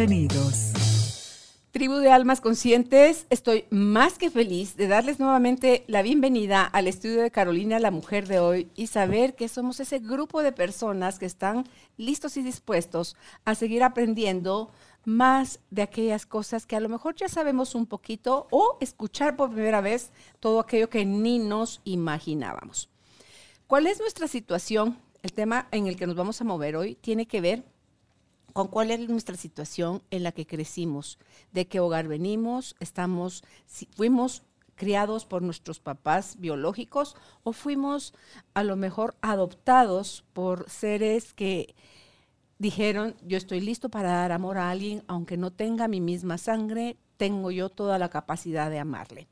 Bienvenidos. Tribu de Almas Conscientes, estoy más que feliz de darles nuevamente la bienvenida al estudio de Carolina, la mujer de hoy, y saber que somos ese grupo de personas que están listos y dispuestos a seguir aprendiendo más de aquellas cosas que a lo mejor ya sabemos un poquito o escuchar por primera vez todo aquello que ni nos imaginábamos. ¿Cuál es nuestra situación? El tema en el que nos vamos a mover hoy tiene que ver con cuál es nuestra situación en la que crecimos, de qué hogar venimos, estamos, si fuimos criados por nuestros papás biológicos o fuimos a lo mejor adoptados por seres que dijeron, yo estoy listo para dar amor a alguien, aunque no tenga mi misma sangre, tengo yo toda la capacidad de amarle.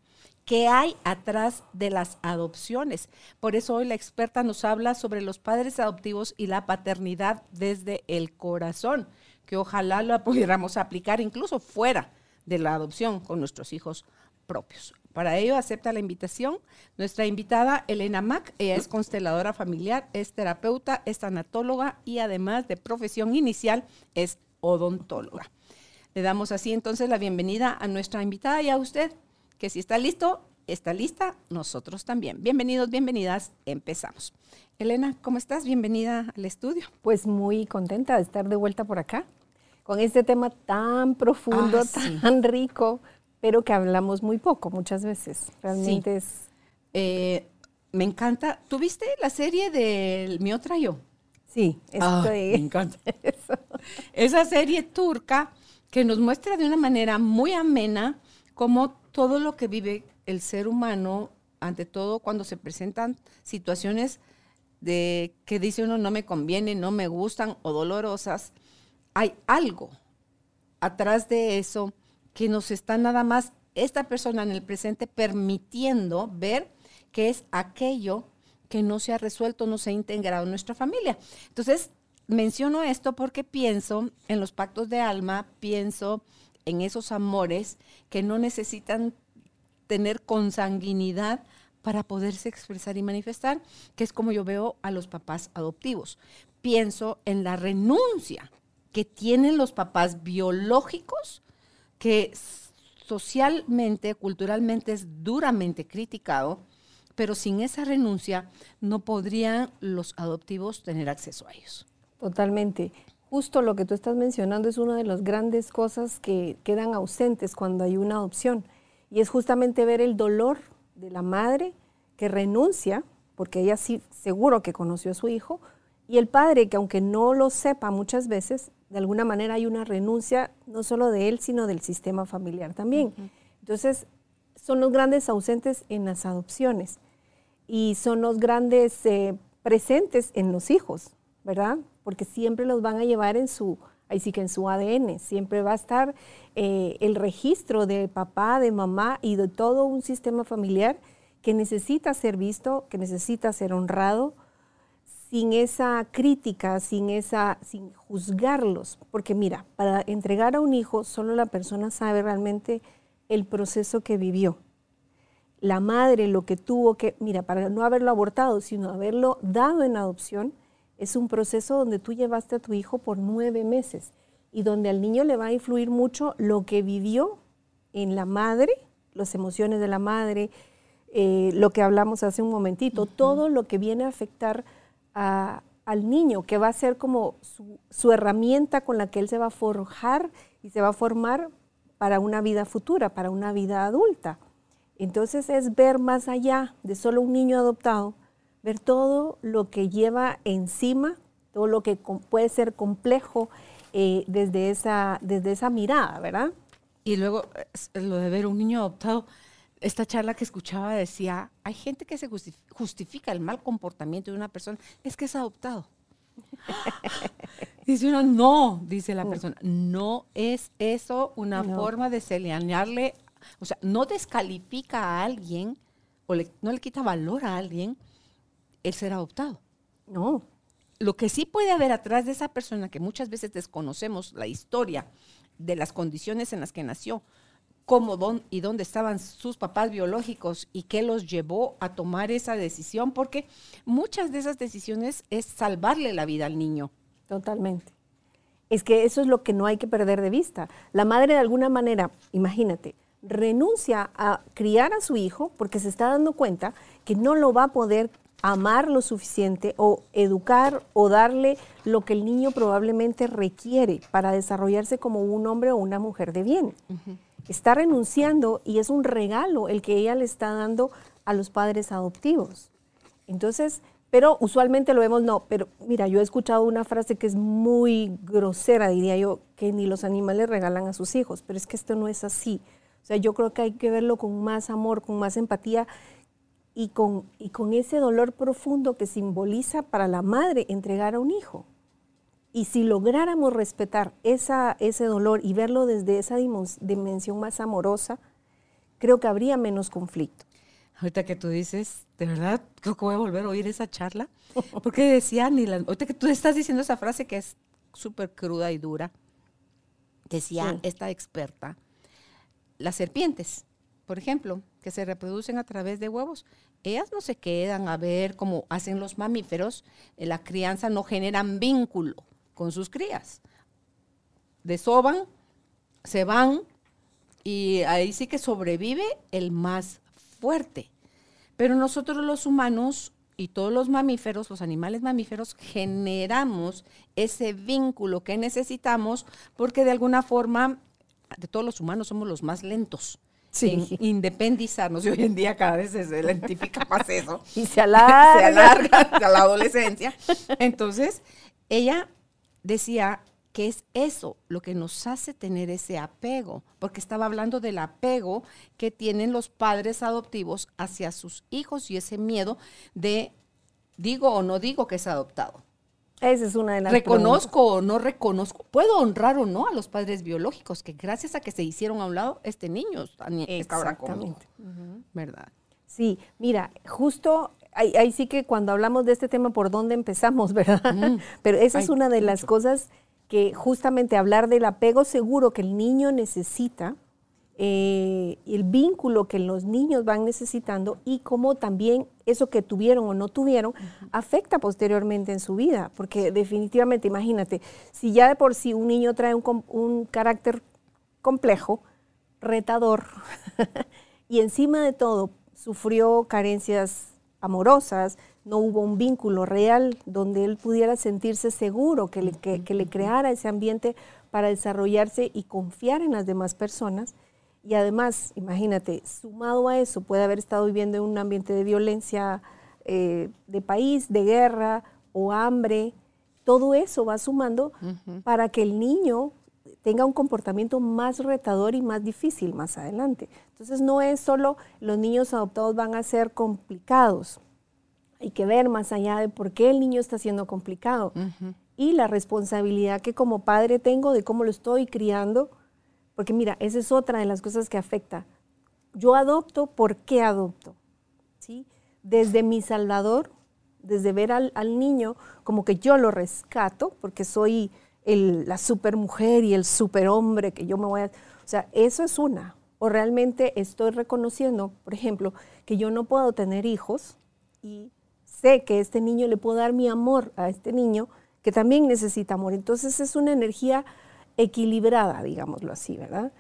¿Qué hay atrás de las adopciones? Por eso hoy la experta nos habla sobre los padres adoptivos y la paternidad desde el corazón, que ojalá lo pudiéramos aplicar incluso fuera de la adopción con nuestros hijos propios. Para ello acepta la invitación nuestra invitada Elena Mac. Ella es consteladora familiar, es terapeuta, es tanatóloga y además de profesión inicial es odontóloga. Le damos así entonces la bienvenida a nuestra invitada y a usted, que si está listo, está lista, nosotros también. Bienvenidos, bienvenidas, empezamos. Elena, ¿cómo estás? Bienvenida al estudio. Pues muy contenta de estar de vuelta por acá, con este tema tan profundo, Ah, tan rico, pero que hablamos muy poco muchas veces. Realmente es... Eh, me encanta. ¿Tuviste la serie del Mi Otra Yo? Sí, Ah, me encanta. Esa serie turca que nos muestra de una manera muy amena cómo todo lo que vive el ser humano, ante todo cuando se presentan situaciones de que dice uno no me conviene, no me gustan o dolorosas, hay algo atrás de eso que nos está nada más esta persona en el presente permitiendo ver que es aquello que no se ha resuelto, no se ha integrado en nuestra familia. Entonces, menciono esto porque pienso en los pactos de alma, pienso en esos amores que no necesitan tener consanguinidad para poderse expresar y manifestar, que es como yo veo a los papás adoptivos. Pienso en la renuncia que tienen los papás biológicos, que socialmente, culturalmente es duramente criticado, pero sin esa renuncia no podrían los adoptivos tener acceso a ellos. Totalmente. Justo lo que tú estás mencionando es una de las grandes cosas que quedan ausentes cuando hay una adopción. Y es justamente ver el dolor de la madre que renuncia, porque ella sí seguro que conoció a su hijo, y el padre que aunque no lo sepa muchas veces, de alguna manera hay una renuncia no solo de él, sino del sistema familiar también. Entonces, son los grandes ausentes en las adopciones y son los grandes eh, presentes en los hijos, ¿verdad? Porque siempre los van a llevar en su, ahí sí que en su ADN, siempre va a estar eh, el registro de papá, de mamá y de todo un sistema familiar que necesita ser visto, que necesita ser honrado, sin esa crítica, sin esa, sin juzgarlos, porque mira, para entregar a un hijo solo la persona sabe realmente el proceso que vivió. La madre lo que tuvo que, mira, para no haberlo abortado, sino haberlo dado en adopción, es un proceso donde tú llevaste a tu hijo por nueve meses y donde al niño le va a influir mucho lo que vivió en la madre, las emociones de la madre, eh, lo que hablamos hace un momentito, todo lo que viene a afectar a, al niño, que va a ser como su, su, herramienta con la que él se va a forjar y se va a formar para una vida futura, para una vida adulta. Entonces es ver más allá de solo un niño adoptado, ver todo lo que lleva encima, todo lo que puede ser complejo eh, desde, esa, desde esa mirada, ¿verdad? Y luego lo de ver un niño adoptado, esta charla que escuchaba decía, hay gente que se justifica el mal comportamiento de una persona, es que es adoptado. Dice uno, no, dice la persona, no es eso una forma de señalarle, o sea, no descalifica a alguien o no le quita valor a alguien el ser adoptado. No. Lo que sí puede haber atrás de esa persona, que muchas veces desconocemos la historia de las condiciones en las que nació, cómo y dónde estaban sus papás biológicos y qué los llevó a tomar esa decisión, porque muchas de esas decisiones es salvarle la vida al niño. Totalmente. Es que eso es lo que no hay que perder de vista. La madre de alguna manera, imagínate, renuncia a criar a su hijo porque se está dando cuenta que no lo va a poder amar lo suficiente o educar o darle lo que el niño probablemente requiere para desarrollarse como un hombre o una mujer de bien. Está renunciando y es un regalo el que ella le está dando a los padres adoptivos. Entonces, pero usualmente lo vemos, no, pero mira, yo he escuchado una frase que es muy grosera, diría yo, que ni los animales regalan a sus hijos, pero es que esto no es así. O sea, yo creo que hay que verlo con más amor, con más empatía y con, y con ese dolor profundo que simboliza para la madre entregar a un hijo. Y si lográramos respetar esa, ese dolor y verlo desde esa dimensión más amorosa, creo que habría menos conflicto. Ahorita que tú dices, de verdad, creo que voy a volver a oír esa charla, porque decía, ni ahorita que tú estás diciendo esa frase que es súper cruda y dura, decía esta experta, las serpientes, por ejemplo, se reproducen a través de huevos, ellas no se quedan a ver cómo hacen los mamíferos, en la crianza no generan vínculo con sus crías. Desoban, se van y ahí sí que sobrevive el más fuerte. Pero nosotros los humanos y todos los mamíferos, los animales mamíferos, generamos ese vínculo que necesitamos porque de alguna forma, de todos los humanos somos los más lentos. Sin independizarnos y hoy en día cada vez se identifica más eso. y se alarga. se alarga a la adolescencia. Entonces, ella decía, que es eso lo que nos hace tener ese apego, porque estaba hablando del apego que tienen los padres adoptivos hacia sus hijos y ese miedo de digo o no digo que es adoptado. Esa es una de las Reconozco o no reconozco. Puedo honrar o no a los padres biológicos que gracias a que se hicieron a un lado, este niño está ahora conmigo. ¿Verdad? Sí, mira, justo ahí, sí que cuando hablamos de este tema, ¿por dónde empezamos, verdad? Pero esa es una de las cosas que justamente hablar del apego seguro que el niño necesita, eh, el vínculo que los niños van necesitando y cómo también eso que tuvieron o no tuvieron afecta posteriormente en su vida. Porque definitivamente, imagínate, si ya de por sí un niño trae un, un carácter complejo, retador, y encima de todo sufrió carencias amorosas, no hubo un vínculo real donde él pudiera sentirse seguro, que le, que, le creara ese ambiente para desarrollarse y confiar en las demás personas. Y además, imagínate, sumado a eso, puede haber estado viviendo en un ambiente de violencia eh, de país, de guerra o hambre. Todo eso va sumando para que el niño tenga un comportamiento más retador y más difícil más adelante. Entonces no es solo los niños adoptados van a ser complicados, hay que ver más allá de por qué el niño está siendo complicado y la responsabilidad que como padre tengo de cómo lo estoy criando, porque mira, esa es otra de las cosas que afecta. Yo adopto, ¿por qué adopto? ¿Sí? Desde mi salvador, desde ver al, niño como que yo lo rescato, porque soy la super mujer y el super hombre que yo me voy a... O sea, eso es una. O realmente estoy reconociendo, por ejemplo, que yo no puedo tener hijos y sé que este niño le puedo dar mi amor a este niño que también necesita amor. Entonces es una energía equilibrada, digámoslo así, ¿verdad?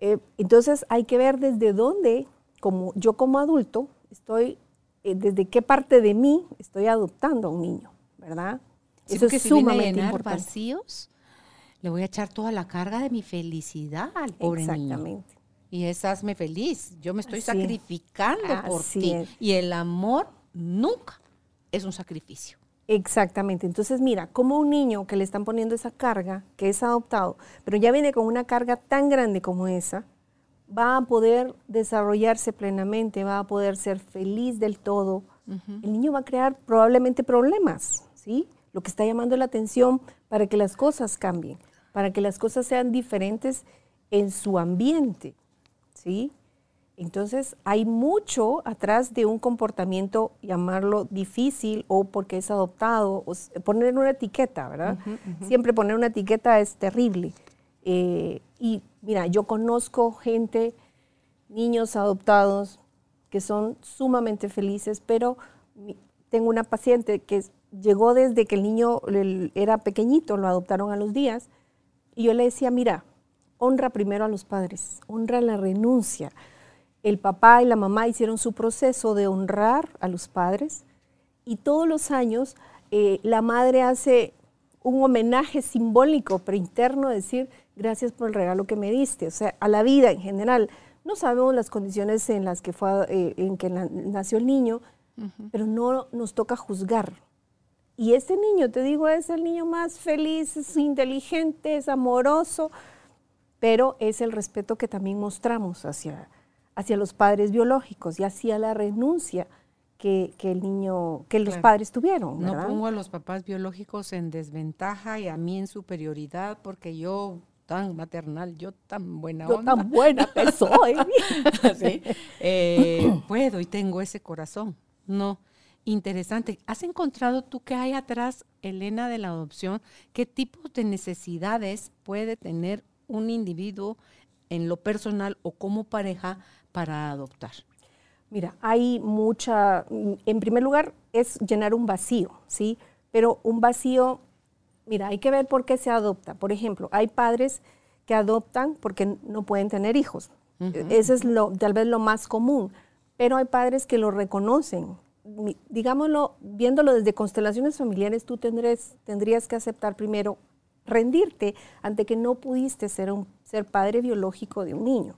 Eh, entonces hay que ver desde dónde, como yo como adulto, estoy, eh, desde qué parte de mí estoy adoptando a un niño, ¿verdad? Eso es sumamente importante. vacíos, le voy a echar toda la carga de mi felicidad al pobre Exactamente. Y es hazme feliz. Yo me estoy sacrificando por ti. Y el amor nunca es un sacrificio. Exactamente. Entonces, mira, como un niño que le están poniendo esa carga, que es adoptado, pero ya viene con una carga tan grande como esa, va a poder desarrollarse plenamente, va a poder ser feliz del todo. El niño va a crear probablemente problemas, ¿sí? lo que está llamando la atención para que las cosas cambien, para que las cosas sean diferentes en su ambiente, ¿sí? Entonces hay mucho atrás de un comportamiento, llamarlo difícil o porque es adoptado, o poner una etiqueta, ¿verdad? Siempre poner una etiqueta es terrible. Eh, y mira, yo conozco gente, niños adoptados, que son sumamente felices, pero tengo una paciente que llegó desde que el niño era pequeñito, lo adoptaron a los días, y yo le decía, mira, honra primero a los padres, honra la renuncia el papá y la mamá hicieron su proceso de honrar a los padres y todos los años eh, la madre hace un homenaje simbólico, pero interno, decir gracias por el regalo que me diste, o sea, a la vida en general. No sabemos las condiciones en las que fue, eh, en que nació el niño, pero no nos toca juzgar. Y este niño, te digo, es el niño más feliz, es inteligente, es amoroso, pero es el respeto que también mostramos hacia, hacia los padres biológicos y hacia la renuncia que, el niño, que los padres tuvieron. No pongo a los papás biológicos en desventaja y a mí en superioridad porque yo tan maternal, yo tan buena yo tan buena que soy. Eh, puedo y tengo ese corazón. No, interesante. ¿Has encontrado tú qué hay atrás, Elena, de la adopción? ¿Qué tipo de necesidades puede tener un individuo en lo personal o como pareja para adoptar? Mira, hay mucha, en primer lugar, es llenar un vacío, ¿sí? Pero un vacío, mira, hay que ver por qué se adopta. Por ejemplo, hay padres que adoptan porque no pueden tener hijos. Eso es lo, tal vez lo más común. Pero hay padres que lo reconocen. Digámoslo, viéndolo desde constelaciones familiares, tú tendrías, tendrías que aceptar primero rendirte ante que no pudiste ser, un, ser padre biológico de un niño.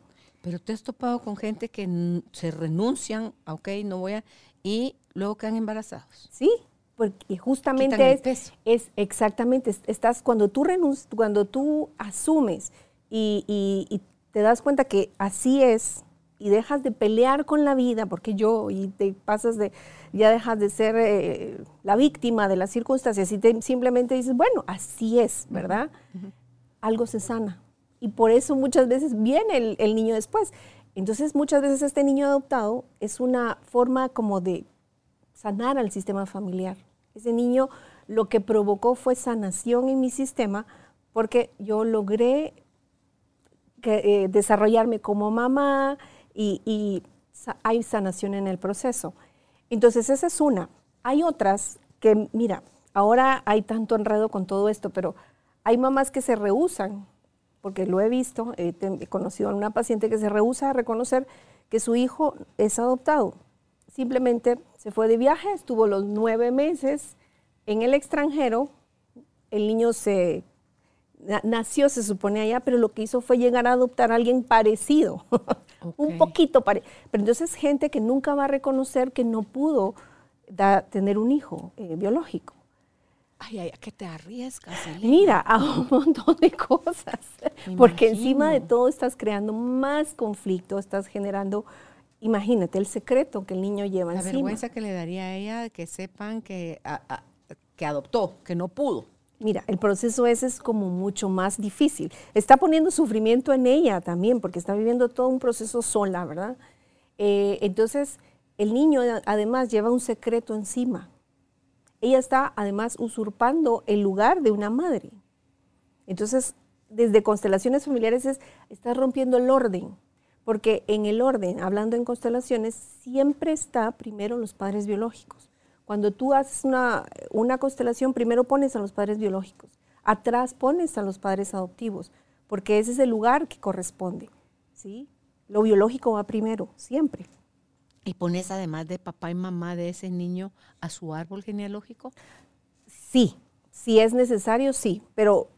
Pero te has topado con gente que se renuncian, ok, no voy a, y luego quedan embarazados. Sí, porque justamente es, es, exactamente, estás cuando tú renuncias, cuando tú asumes y, te das cuenta que así es y dejas de pelear con la vida, porque yo, y te pasas de, ya dejas de ser eh, la víctima de las circunstancias y te, simplemente dices, bueno, así es, ¿verdad? Algo se sana y por eso muchas veces viene el, niño después. Entonces muchas veces este niño adoptado es una forma como de sanar al sistema familiar. Ese niño lo que provocó fue sanación en mi sistema porque yo logré eh, desarrollarme como mamá y, y, hay sanación en el proceso. Entonces esa es una. Hay otras que, mira, ahora hay tanto enredo con todo esto, pero hay mamás que se rehusan porque lo he visto, he conocido a una paciente que se rehúsa a reconocer que su hijo es adoptado. Simplemente se fue de viaje, estuvo los nueve meses en el extranjero, el niño se nació, se supone allá, pero lo que hizo fue llegar a adoptar a alguien parecido, un poquito parecido. Pero entonces gente que nunca va a reconocer que no pudo tener un hijo eh, biológico. Ay, ay, ¿a qué te arriesgas? Mira, a un montón de cosas. porque encima de todo estás creando más conflicto, estás generando, imagínate, el secreto que el niño lleva La encima. La vergüenza que le daría a ella que sepan que, que adoptó, que no pudo. Mira, el proceso ese es como mucho más difícil. Está poniendo sufrimiento en ella también, porque está viviendo todo un proceso sola, ¿verdad? Eh, entonces, el niño además lleva un secreto encima ella está además usurpando el lugar de una madre. Entonces, desde constelaciones familiares es, está rompiendo el orden, porque en el orden, hablando en constelaciones, siempre está primero los padres biológicos. Cuando tú haces una, una constelación, primero pones a los padres biológicos, atrás pones a los padres adoptivos, porque ese es el lugar que corresponde. ¿sí? Lo biológico va primero, siempre. ¿Y pones además de papá y mamá de ese niño a su árbol genealógico? Sí, si es necesario, sí, pero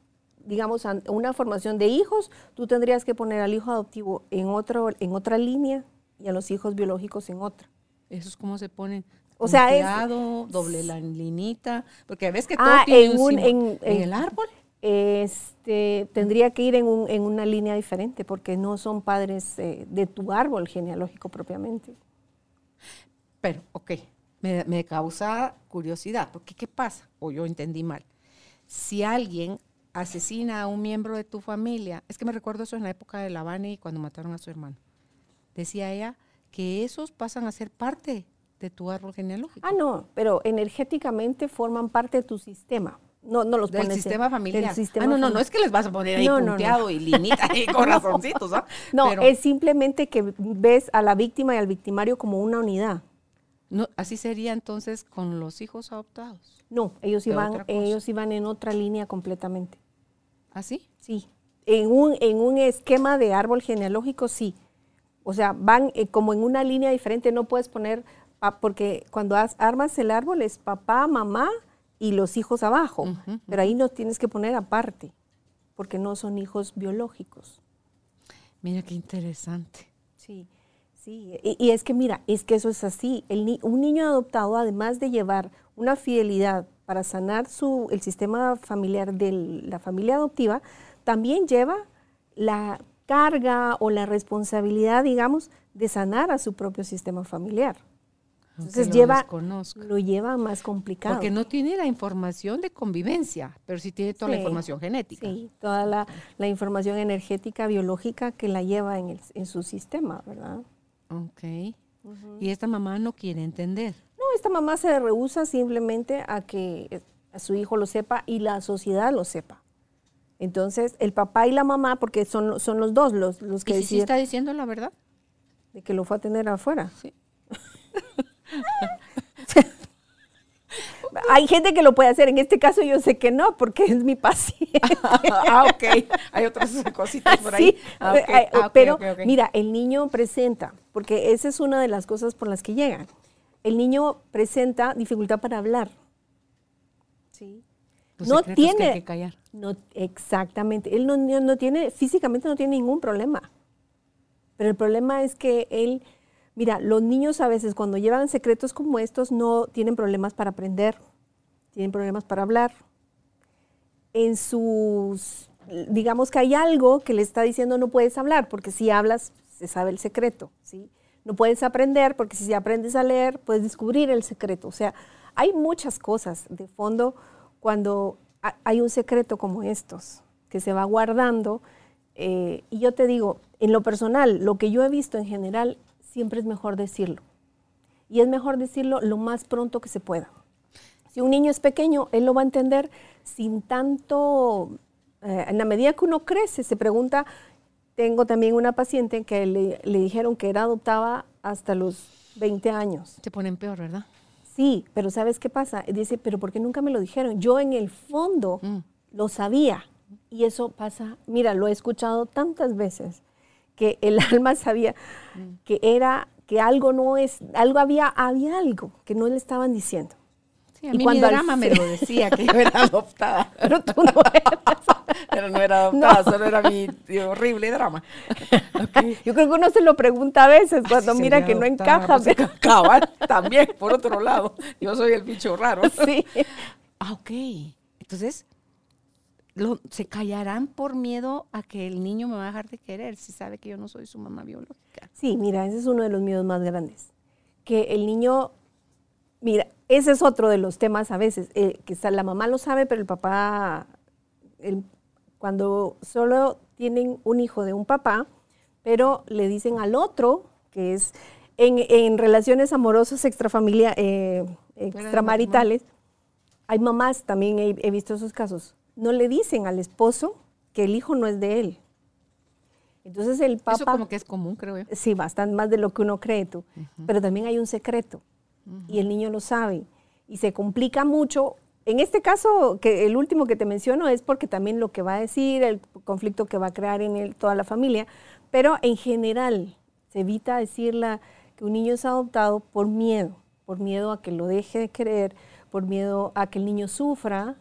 digamos, una formación de hijos, tú tendrías que poner al hijo adoptivo en, otro, en otra línea y a los hijos biológicos en otra. ¿Eso es como se ponen? O sea, es, doble la linita, porque ves que todo ah, tiene en, un, en, el árbol. Este, tendría que ir en, un, en, una línea diferente, porque no son padres eh, de tu árbol genealógico propiamente. Pero, ok, me, me causa curiosidad, porque ¿qué pasa? O yo entendí mal. Si alguien asesina a un miembro de tu familia, es que me recuerdo eso en la época de La y cuando mataron a su hermano. Decía ella que esos pasan a ser parte de tu árbol genealógico. Ah, no, pero energéticamente forman parte de tu sistema. No, no los del pones en- sistema familiar. del sistema ah, no, no, no familiar. es que les vas a poner ahí No, no, no. y linita y corazoncitos, ¿ah? No, Pero- es simplemente que ves a la víctima y al victimario como una unidad. No, así sería entonces con los hijos adoptados. No, ellos iban, ellos iban en otra línea completamente. ¿Así? Sí. En un, en un esquema de árbol genealógico, sí. O sea, van eh, como en una línea diferente. No puedes poner, pa- porque cuando has- armas el árbol es papá, mamá y los hijos abajo. Pero ahí los tienes que poner aparte, porque no son hijos biológicos. Mira qué interesante. Sí, sí. Y, y es que mira, es que eso es así. El ni- un niño adoptado, además de llevar una fidelidad para sanar su, el sistema familiar de la familia adoptiva, también lleva la carga o la responsabilidad, digamos, de sanar a su propio sistema familiar. Entonces lo lleva, lo lleva más complicado. Porque no tiene la información de convivencia, pero sí tiene toda la información genética. Sí, toda la, la información energética, biológica que la lleva en, el- en su sistema, ¿verdad? Ok. Y esta mamá no quiere entender. No, esta mamá se rehúsa simplemente a que eh, a su hijo lo sepa y la sociedad lo sepa. Entonces, el papá y la mamá, porque son, son los dos los, los que ¿Y si sí está diciendo la verdad? de que lo fue a tener afuera. Sí. Hay gente que lo puede hacer, en este caso yo sé que no, porque es mi paciente. ah, ok. Hay otras cositas por ahí. Sí, Ah, Ah, ok, pero mira, el niño presenta, porque esa es una de las cosas por las que llegan. El niño presenta dificultad para hablar. Sí. Los no secretos que hay tiene, que callar. no, exactamente. Él no, no- no tiene, físicamente no tiene ningún problema. Pero el problema es que él, mira, los niños a veces cuando llevan secretos como estos no tienen problemas para aprender, tienen problemas para hablar. En sus, digamos que hay algo que le está diciendo no puedes hablar, porque si hablas se sabe el secreto, ¿sí? No puedes aprender, porque si aprendes a leer puedes descubrir el secreto. O sea, hay muchas cosas de fondo cuando ha- hay un secreto como estos, que se va guardando. eh, y yo te digo, en lo personal, lo que yo he visto en general, siempre es mejor decirlo. Y es mejor decirlo lo más pronto que se pueda. Si un niño es pequeño, él lo va a entender sin tanto, eh, en la medida que uno crece, se pregunta, tengo también una paciente que le, le dijeron que era adoptada hasta los 20 años. Se ponen peor, ¿verdad? Sí, pero ¿sabes qué pasa? Dice, pero ¿por qué nunca me lo dijeron? Yo en el fondo Mm. lo sabía. Y eso pasa, mira, lo he escuchado tantas veces, que el alma sabía que era, que algo no es, algo había, había algo que no le estaban diciendo. Sí, a Y mí mi cuando al drama me lo decía, que yo era adoptada. Pero tú no eras. Pero no era adoptada, solo era mi mi horrible drama. Yo creo que uno se lo pregunta a veces cuando mira que no encaja. pues, pero- cabal, también, por otro lado. Yo soy el bicho raro. sí. Ah, ok. Entonces, lo- ¿se callarán por miedo a que el niño me va a dejar de querer si sabe que yo no soy su mamá biológica? Sí, mira, ese es uno de los miedos más grandes. Que el niño, mira, ese es otro de los temas a veces, eh, que la mamá lo sabe, pero el papá, el- cuando solo tienen un hijo de un papá, pero le dicen al otro, que es en, en relaciones amorosas extrafamilia, eh, extramaritales, hay mamás, también he, he visto esos casos, no le dicen al esposo que el hijo no es de él. Entonces el papá... Eso como que es común, creo yo. Sí, bastante más de lo que uno cree tú. Pero también hay un secreto y el niño lo sabe y se complica mucho. En este caso, que el último que te menciono es porque también lo que va a decir, el conflicto que va a crear en toda la familia, pero en general se evita decirla que un niño es adoptado por miedo, por miedo a que lo deje de querer, por miedo a que el niño sufra,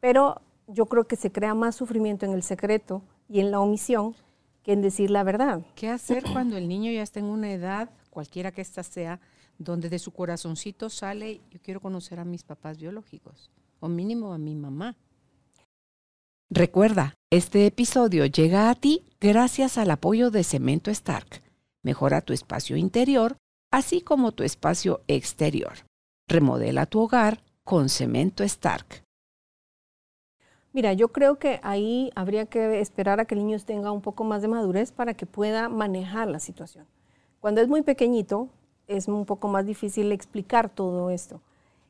pero yo creo que se crea más sufrimiento en el secreto y en la omisión que en decir la verdad. ¿Qué hacer cuando el niño ya está en una edad, cualquiera que ésta sea, donde de su corazoncito sale, yo quiero conocer a mis papás biológicos, o mínimo a mi mamá? Recuerda, este episodio llega a ti gracias al apoyo de Cemento Stark. Mejora tu espacio interior así como tu espacio exterior. Remodela tu hogar con cemento Stark. Mira, yo creo que ahí habría que esperar a que el niño tenga un poco más de madurez para que pueda manejar la situación. Cuando es muy pequeñito, es un poco más difícil explicar todo esto.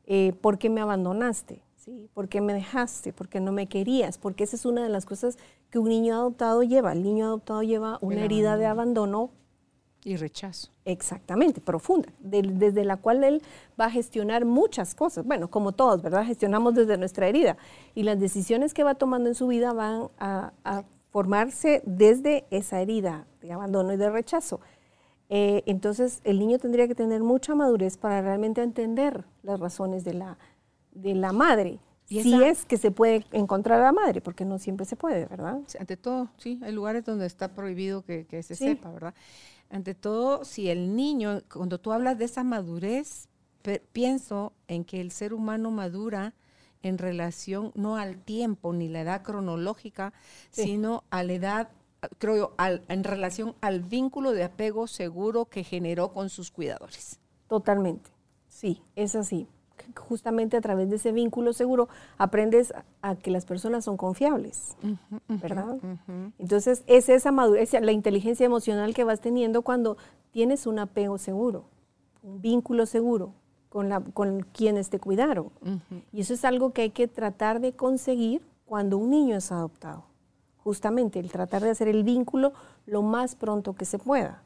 Eh, ¿Por qué me abandonaste? ¿Sí? ¿Por qué me dejaste? ¿Por qué no me querías? Porque esa es una de las cosas que un niño adoptado lleva. El niño adoptado lleva una herida de abandono y rechazo. Exactamente, profunda, desde la cual él va a gestionar muchas cosas. Bueno, como todos, ¿verdad? Gestionamos desde nuestra herida. Y las decisiones que va tomando en su vida van a, formarse desde esa herida de abandono y de rechazo. Eh, entonces, el niño tendría que tener mucha madurez para realmente entender las razones de la, de la madre. ¿Y si es que se puede encontrar a la madre, porque no siempre se puede, ¿verdad? ante todo, sí, hay lugares donde está prohibido que, se sepa, ¿verdad? ante todo, si el niño, cuando tú hablas de esa madurez, pienso en que el ser humano madura en relación no al tiempo ni la edad cronológica, sino a la edad, creo yo, en relación al vínculo de apego seguro que generó con sus cuidadores. Totalmente, sí, es así justamente a través de ese vínculo seguro aprendes a que las personas son confiables, ¿verdad? Entonces es esa madurez, la inteligencia emocional que vas teniendo cuando tienes un apego seguro, un vínculo seguro con, la, con quienes te cuidaron. Y eso es algo que hay que tratar de conseguir cuando un niño es adoptado. Justamente el tratar de hacer el vínculo lo más pronto que se pueda.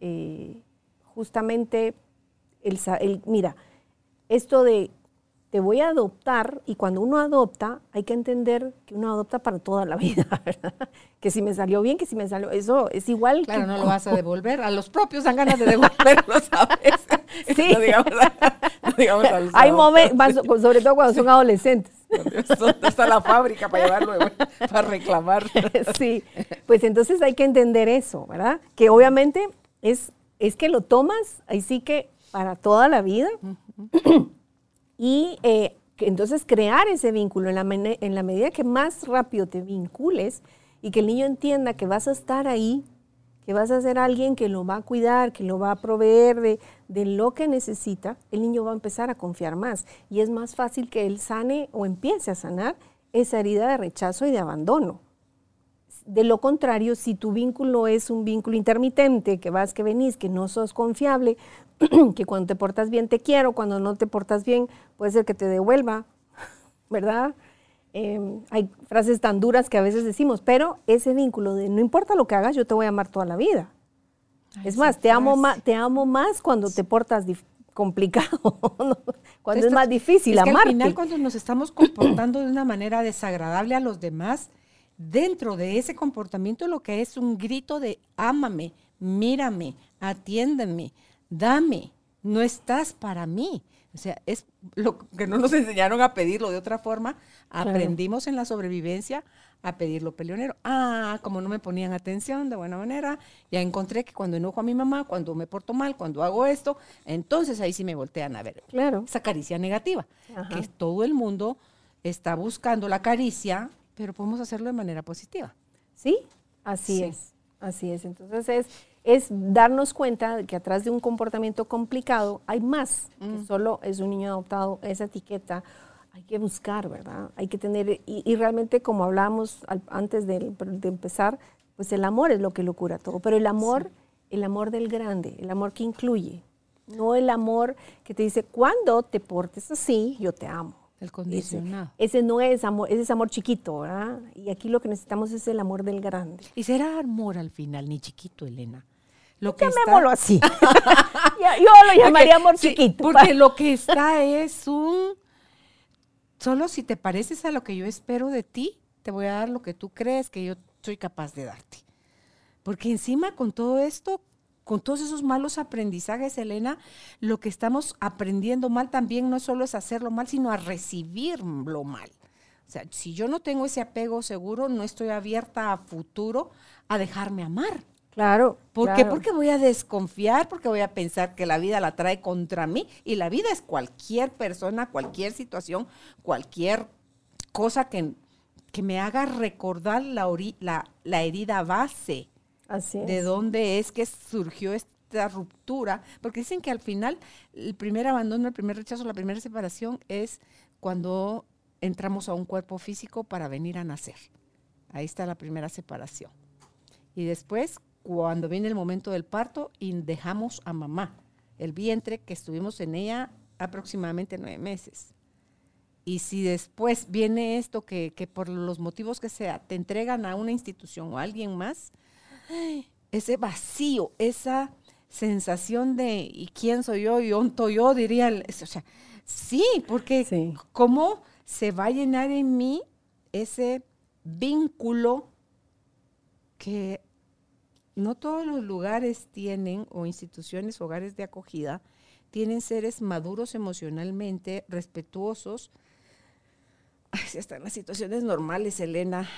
Eh, justamente el, el mira, esto de te voy a adoptar y cuando uno adopta hay que entender que uno adopta para toda la vida, ¿verdad? Que si me salió bien, que si me salió, eso es igual. Claro, no lo vas a devolver, a los propios dan ganas de devolverlo, ¿sabes? Sí. No digamos, no digamos a los hay momentos, sobre todo cuando son adolescentes. ¿Dónde está la fábrica para llevarlo, para reclamar? Sí, pues entonces hay que entender eso, ¿verdad? Que obviamente es, es que lo tomas, ahí sí que para toda la vida. y eh, entonces crear ese vínculo en la, en la medida que más rápido te vincules y que el niño entienda que vas a estar ahí, que vas a ser alguien que lo va a cuidar, que lo va a proveer de, de, lo que necesita, el niño va a empezar a confiar más. Y es más fácil que él sane o empiece a sanar esa herida de rechazo y de abandono. De lo contrario, si tu vínculo es un vínculo intermitente, que vas, que venís, que no sos confiable, que cuando te portas bien te quiero, cuando no te portas bien puede ser que te devuelva, ¿verdad? Em, hay frases tan duras que a veces decimos, pero ese vínculo de no importa lo que hagas, yo te voy a amar toda la vida. es más, te amo, más, te amo más cuando te portas complicado, cuando es más difícil es que Al final, cuando nos estamos comportando de una manera desagradable a los demás, dentro de ese comportamiento lo que es un grito de ámame, mírame, atiéndeme, dame, no estás para mí. O sea, es lo que no nos enseñaron a pedirlo de otra forma. Aprendimos en la sobrevivencia a pedirlo peleonero. Ah, como no me ponían atención de buena manera, ya encontré que cuando enojo a mi mamá, cuando me porto mal, cuando hago esto, entonces ahí sí me voltean a ver. Claro. Esa caricia negativa, que todo el mundo está buscando la caricia pero podemos hacerlo de manera positiva. Sí, así es, así es. Entonces es, es darnos cuenta de que atrás de un comportamiento complicado hay más, que mm. solo es un niño adoptado, esa etiqueta. Hay que buscar, ¿verdad? Hay que tener, y, realmente como hablábamos antes de, empezar, pues el amor es lo que lo cura todo, pero el amor, el amor del grande, el amor que incluye, no el amor que te dice, cuando te portes así, yo te amo. El condicionado. Ese, no es amor, ese es amor chiquito, ¿verdad? Y aquí lo que necesitamos es el amor del grande. Y será amor al final, ni chiquito, Elena. Lo que Llamémoslo así. yo, lo llamaría amor chiquito. Porque lo que está es un... Solo si te pareces a lo que yo espero de ti, te voy a dar lo que tú crees que yo soy capaz de darte. Porque encima con todo esto, con todos esos malos aprendizajes, Elena, lo que estamos aprendiendo mal también no solo es hacerlo mal, sino a recibirlo mal. O sea, si yo no tengo ese apego seguro, no estoy abierta a futuro a dejarme amar. Claro. ¿Por qué? Porque voy a desconfiar, porque voy a pensar que la vida la trae contra mí. Y la vida es cualquier persona, cualquier situación, cualquier cosa que, que me haga recordar la, la, la herida base Así de dónde es que surgió esta ruptura, porque dicen que al final el primer abandono, el primer rechazo, la primera separación es cuando entramos a un cuerpo físico para venir a nacer. Ahí está la primera separación. Y después, cuando viene el momento del parto y dejamos a mamá, el vientre que estuvimos en ella aproximadamente nueve meses. Y si después viene esto que, que, por los motivos que sea, te entregan a una institución o a alguien más, ese vacío, esa sensación de ¿y quién soy yo? ¿Y onto yo? Diría, o sea, sí, porque ¿cómo se va a llenar en mí ese vínculo que no todos los lugares tienen, o instituciones, hogares de acogida, tienen seres maduros emocionalmente, respetuosos. si hasta en las situaciones normales, Elena,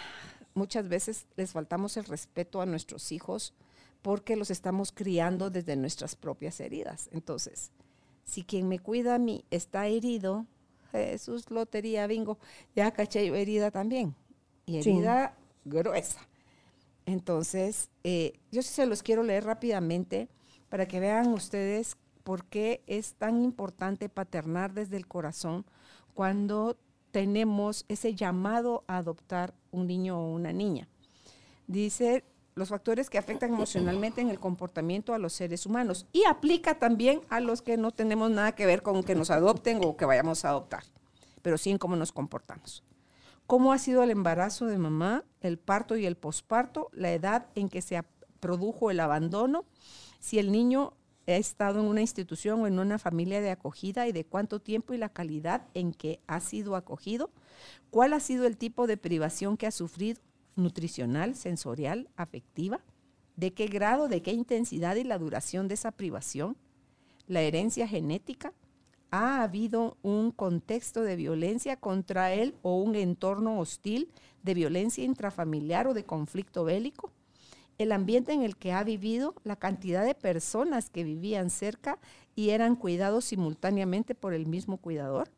muchas veces les faltamos el respeto a nuestros hijos porque los estamos criando desde nuestras propias heridas. Entonces, si quien me cuida a mí está herido, Jesús, lotería, bingo, ya caché yo herida también. Y herida gruesa. Entonces, eh, yo sí se los quiero leer rápidamente para que vean ustedes por qué es tan importante paternar desde el corazón cuando tenemos ese llamado a adoptar un niño o una niña. Dice los factores que afectan emocionalmente en el comportamiento a los seres humanos. Y aplica también a los que no tenemos nada que ver con que nos adopten o que vayamos a adoptar, pero sí en cómo nos comportamos. Cómo ha sido el embarazo de mamá, el parto y el posparto, la edad en que se produjo el abandono, si el niño ha estado en una institución o en una familia de acogida y de cuánto tiempo y la calidad en que ha sido acogido, cuál ha sido el tipo de privación que ha sufrido, nutricional, sensorial, afectiva, de qué grado, de qué intensidad y la duración de esa privación, la herencia genética, ha habido un contexto de violencia contra él o un entorno hostil de violencia intrafamiliar o de conflicto bélico, el ambiente en el que ha vivido, la cantidad de personas que vivían cerca y eran cuidados simultáneamente por el mismo cuidador,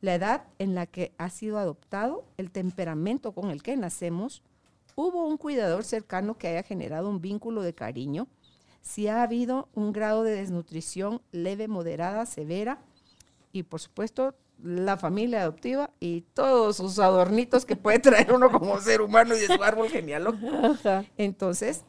la edad en la que ha sido adoptado, el temperamento con el que nacemos, hubo un cuidador cercano que haya generado un vínculo de cariño, si ha habido un grado de desnutrición leve, moderada, severa, y por supuesto la familia adoptiva y todos sus adornitos que puede traer uno como ser humano y de su árbol genealógico. Entonces,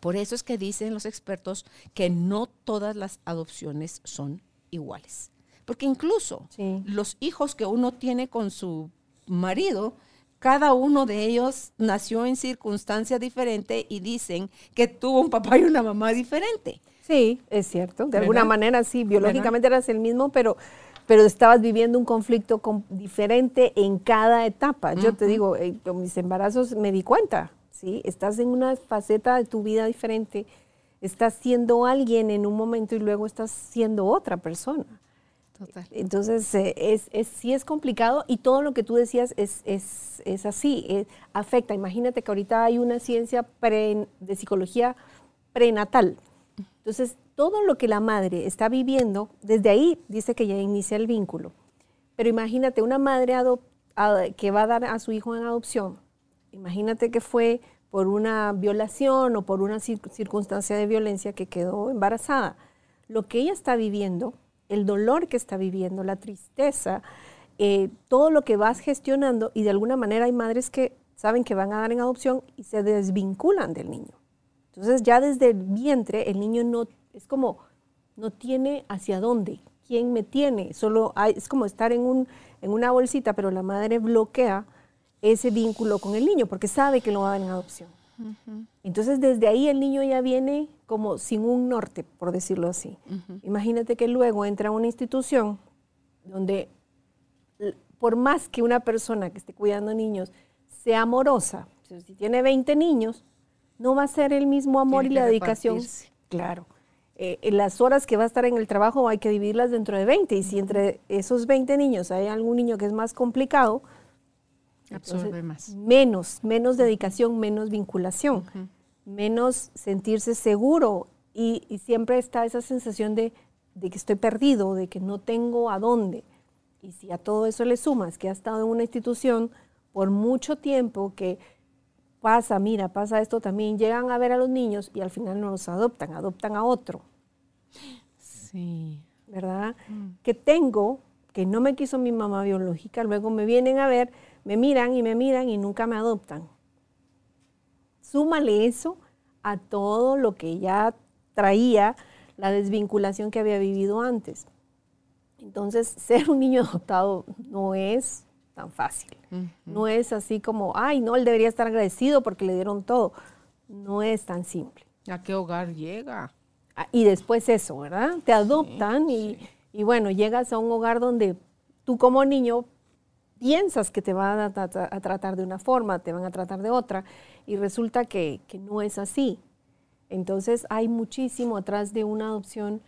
por eso es que dicen los expertos que no todas las adopciones son iguales. Porque incluso los hijos que uno tiene con su marido, cada uno de ellos nació en circunstancia diferente y dicen que tuvo un papá y una mamá diferente. Sí, es cierto. De alguna manera sí, biológicamente eras el mismo, pero, pero estabas viviendo un conflicto diferente en cada etapa. Yo te digo, eh, con mis embarazos me di cuenta, ¿sí? Estás en una faceta de tu vida diferente, estás siendo alguien en un momento y luego estás siendo otra persona. Total. Entonces, eh, es, sí es complicado y todo lo que tú decías es, es, así, eh, afecta. Imagínate que ahorita hay una ciencia de psicología prenatal, entonces, todo lo que la madre está viviendo, desde ahí dice que ya inicia el vínculo. Pero imagínate una madre que va a dar a su hijo en adopción. Imagínate que fue por una violación o por una circunstancia de violencia que quedó embarazada. Lo que ella está viviendo, el dolor que está viviendo, la tristeza, eh, todo lo que vas gestionando y de alguna manera hay madres que saben que van a dar en adopción y se desvinculan del niño. Entonces ya desde el vientre el niño no, es como, no tiene hacia dónde, quién me tiene, solo hay, es como estar en, un, en una bolsita, pero la madre bloquea ese vínculo con el niño porque sabe que lo va a dar en adopción. Entonces desde ahí el niño ya viene como sin un norte, por decirlo así. Imagínate que luego entra a una institución donde por más que una persona que esté cuidando niños sea amorosa, si tiene 20 niños, no va a ser el mismo amor y la dedicación. Claro. Eh, en las horas que va a estar en el trabajo hay que dividirlas dentro de 20 y si entre esos 20 niños hay algún niño que es más complicado, absorbe más. Menos, menos dedicación, menos vinculación, menos sentirse seguro y, siempre está esa sensación de, de, que estoy perdido, de que no tengo a dónde. Y si a todo eso le sumas que ha estado en una institución por mucho tiempo, que pasa, mira, pasa esto también, llegan a ver a los niños y al final no los adoptan, adoptan a otro. Sí. ¿Verdad? Que tengo, que no me quiso mi mamá biológica, luego me vienen a ver, me miran y me miran y nunca me adoptan. Súmale eso a todo lo que ya traía la desvinculación que había vivido antes. Entonces, ser un niño adoptado no es tan fácil. No es así como, ay, no, él debería estar agradecido porque le dieron todo. No es tan simple. ¿A qué hogar llega? Ah, y después eso, ¿verdad? Te adoptan y, bueno, llegas a un hogar donde tú como niño piensas que te van a, tratar de una forma, te van a tratar de otra, y resulta que, no es así. Entonces hay muchísimo atrás de una adopción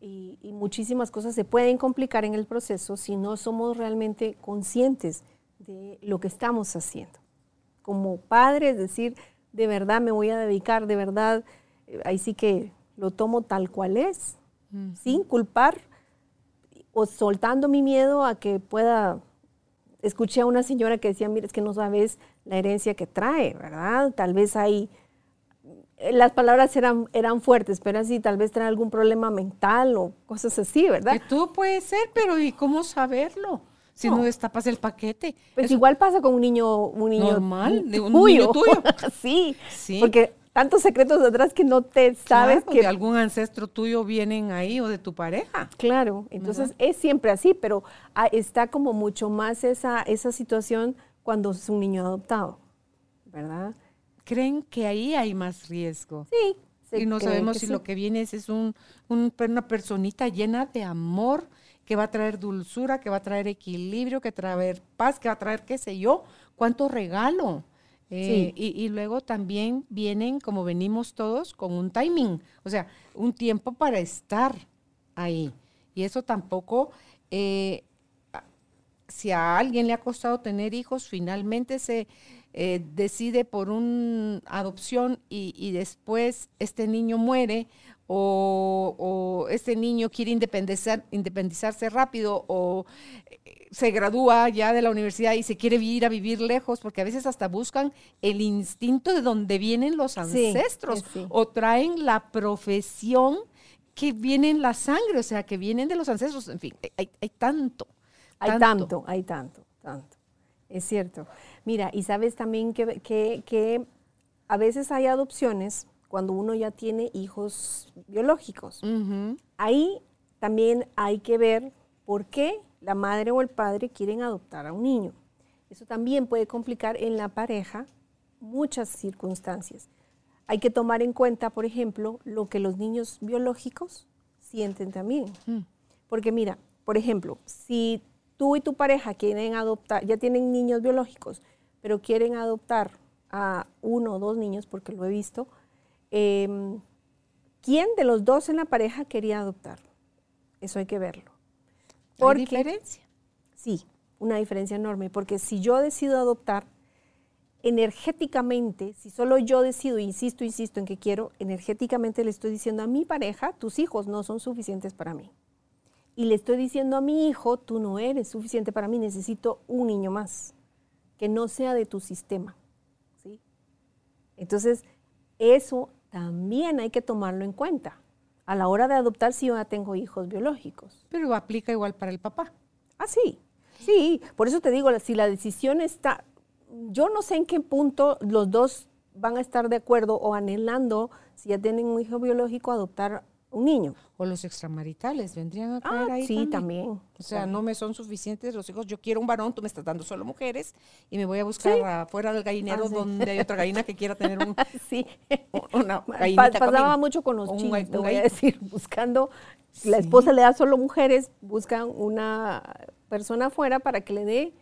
y, y, muchísimas cosas se pueden complicar en el proceso si no somos realmente conscientes de lo que estamos haciendo. Como padre, es decir, de verdad me voy a dedicar, de verdad, eh, ahí sí que lo tomo tal cual es, sin culpar o soltando mi miedo a que pueda... Escuché a una señora que decía, mira, es que no sabes la herencia que trae, ¿verdad? Tal vez hay... Las palabras eran, eran fuertes, pero así tal vez trae algún problema mental o cosas así, ¿verdad? Que tú puede ser, pero ¿y cómo saberlo? Si no, destapas el paquete. Pues igual pasa con un niño, un niño normal, de un niño tuyo. sí, sí, porque tantos secretos detrás que no te sabes que... De algún ancestro tuyo vienen ahí o de tu pareja. Claro, entonces es siempre así, pero ah, está como mucho más esa, esa situación cuando es un niño adoptado, ¿verdad? ¿Creen que ahí hay más riesgo? Sí. Y no sabemos si lo que viene es, es un, una personita llena de amor, que va a traer dulzura, que va a traer equilibrio, que va a traer paz, que va a traer qué sé yo, cuánto regalo. Eh, y, luego también vienen, como venimos todos, con un timing, o sea, un tiempo para estar ahí. Y eso tampoco, eh, si a alguien le ha costado tener hijos, finalmente se eh, decide por una adopción y, después este niño muere o, o, este niño quiere independizar, independizarse rápido o se gradúa ya de la universidad y se quiere ir a vivir lejos, porque a veces hasta buscan el instinto de donde vienen los ancestros o traen la profesión que viene en la sangre, o sea, que vienen de los ancestros. En fin, hay, tanto, Hay tanto, hay tanto, tanto. Es cierto. Mira, y sabes también que, que, a veces hay adopciones cuando uno ya tiene hijos biológicos. Ahí también hay que ver por qué la madre o el padre quieren adoptar a un niño. Eso también puede complicar en la pareja muchas circunstancias. Hay que tomar en cuenta, por ejemplo, lo que los niños biológicos sienten también. Mm. Porque mira, por ejemplo, si tú y tu pareja quieren adoptar, ya tienen niños biológicos, pero quieren adoptar a uno o dos niños, porque lo he visto, em, ¿quién de los dos en la pareja quería adoptar? Eso hay que verlo. ¿Hay diferencia? Sí, una diferencia enorme, porque si yo decido adoptar, energéticamente, si solo yo decido, insisto, insisto en que quiero, energéticamente le estoy diciendo a mi pareja, tus hijos no son suficientes para mí. Y le estoy diciendo a mi hijo, tú no eres suficiente para mí, necesito un niño más, que no sea de tu sistema. ¿sí? Entonces, eso también hay que tomarlo en cuenta a la hora de adoptar si yo ya tengo hijos biológicos. Pero aplica igual para el papá. Ah, sí, sí. Por eso te digo, si la decisión está, yo no sé en qué punto los dos van a estar de acuerdo o anhelando, si ya tienen un hijo biológico, adoptar un niño. O los extramaritales vendrían a caer ah, ahí. Sí, también. O sea, no me son suficientes los hijos. Yo quiero un varón, tú me estás dando solo mujeres y me voy a buscar afuera del gallinero ah, donde hay otra gallina que quiera tener un, sí. una gallinita Pasaba mucho con los chinos, te voy a decir, buscando, la esposa le da solo mujeres, buscan una persona afuera para que le dé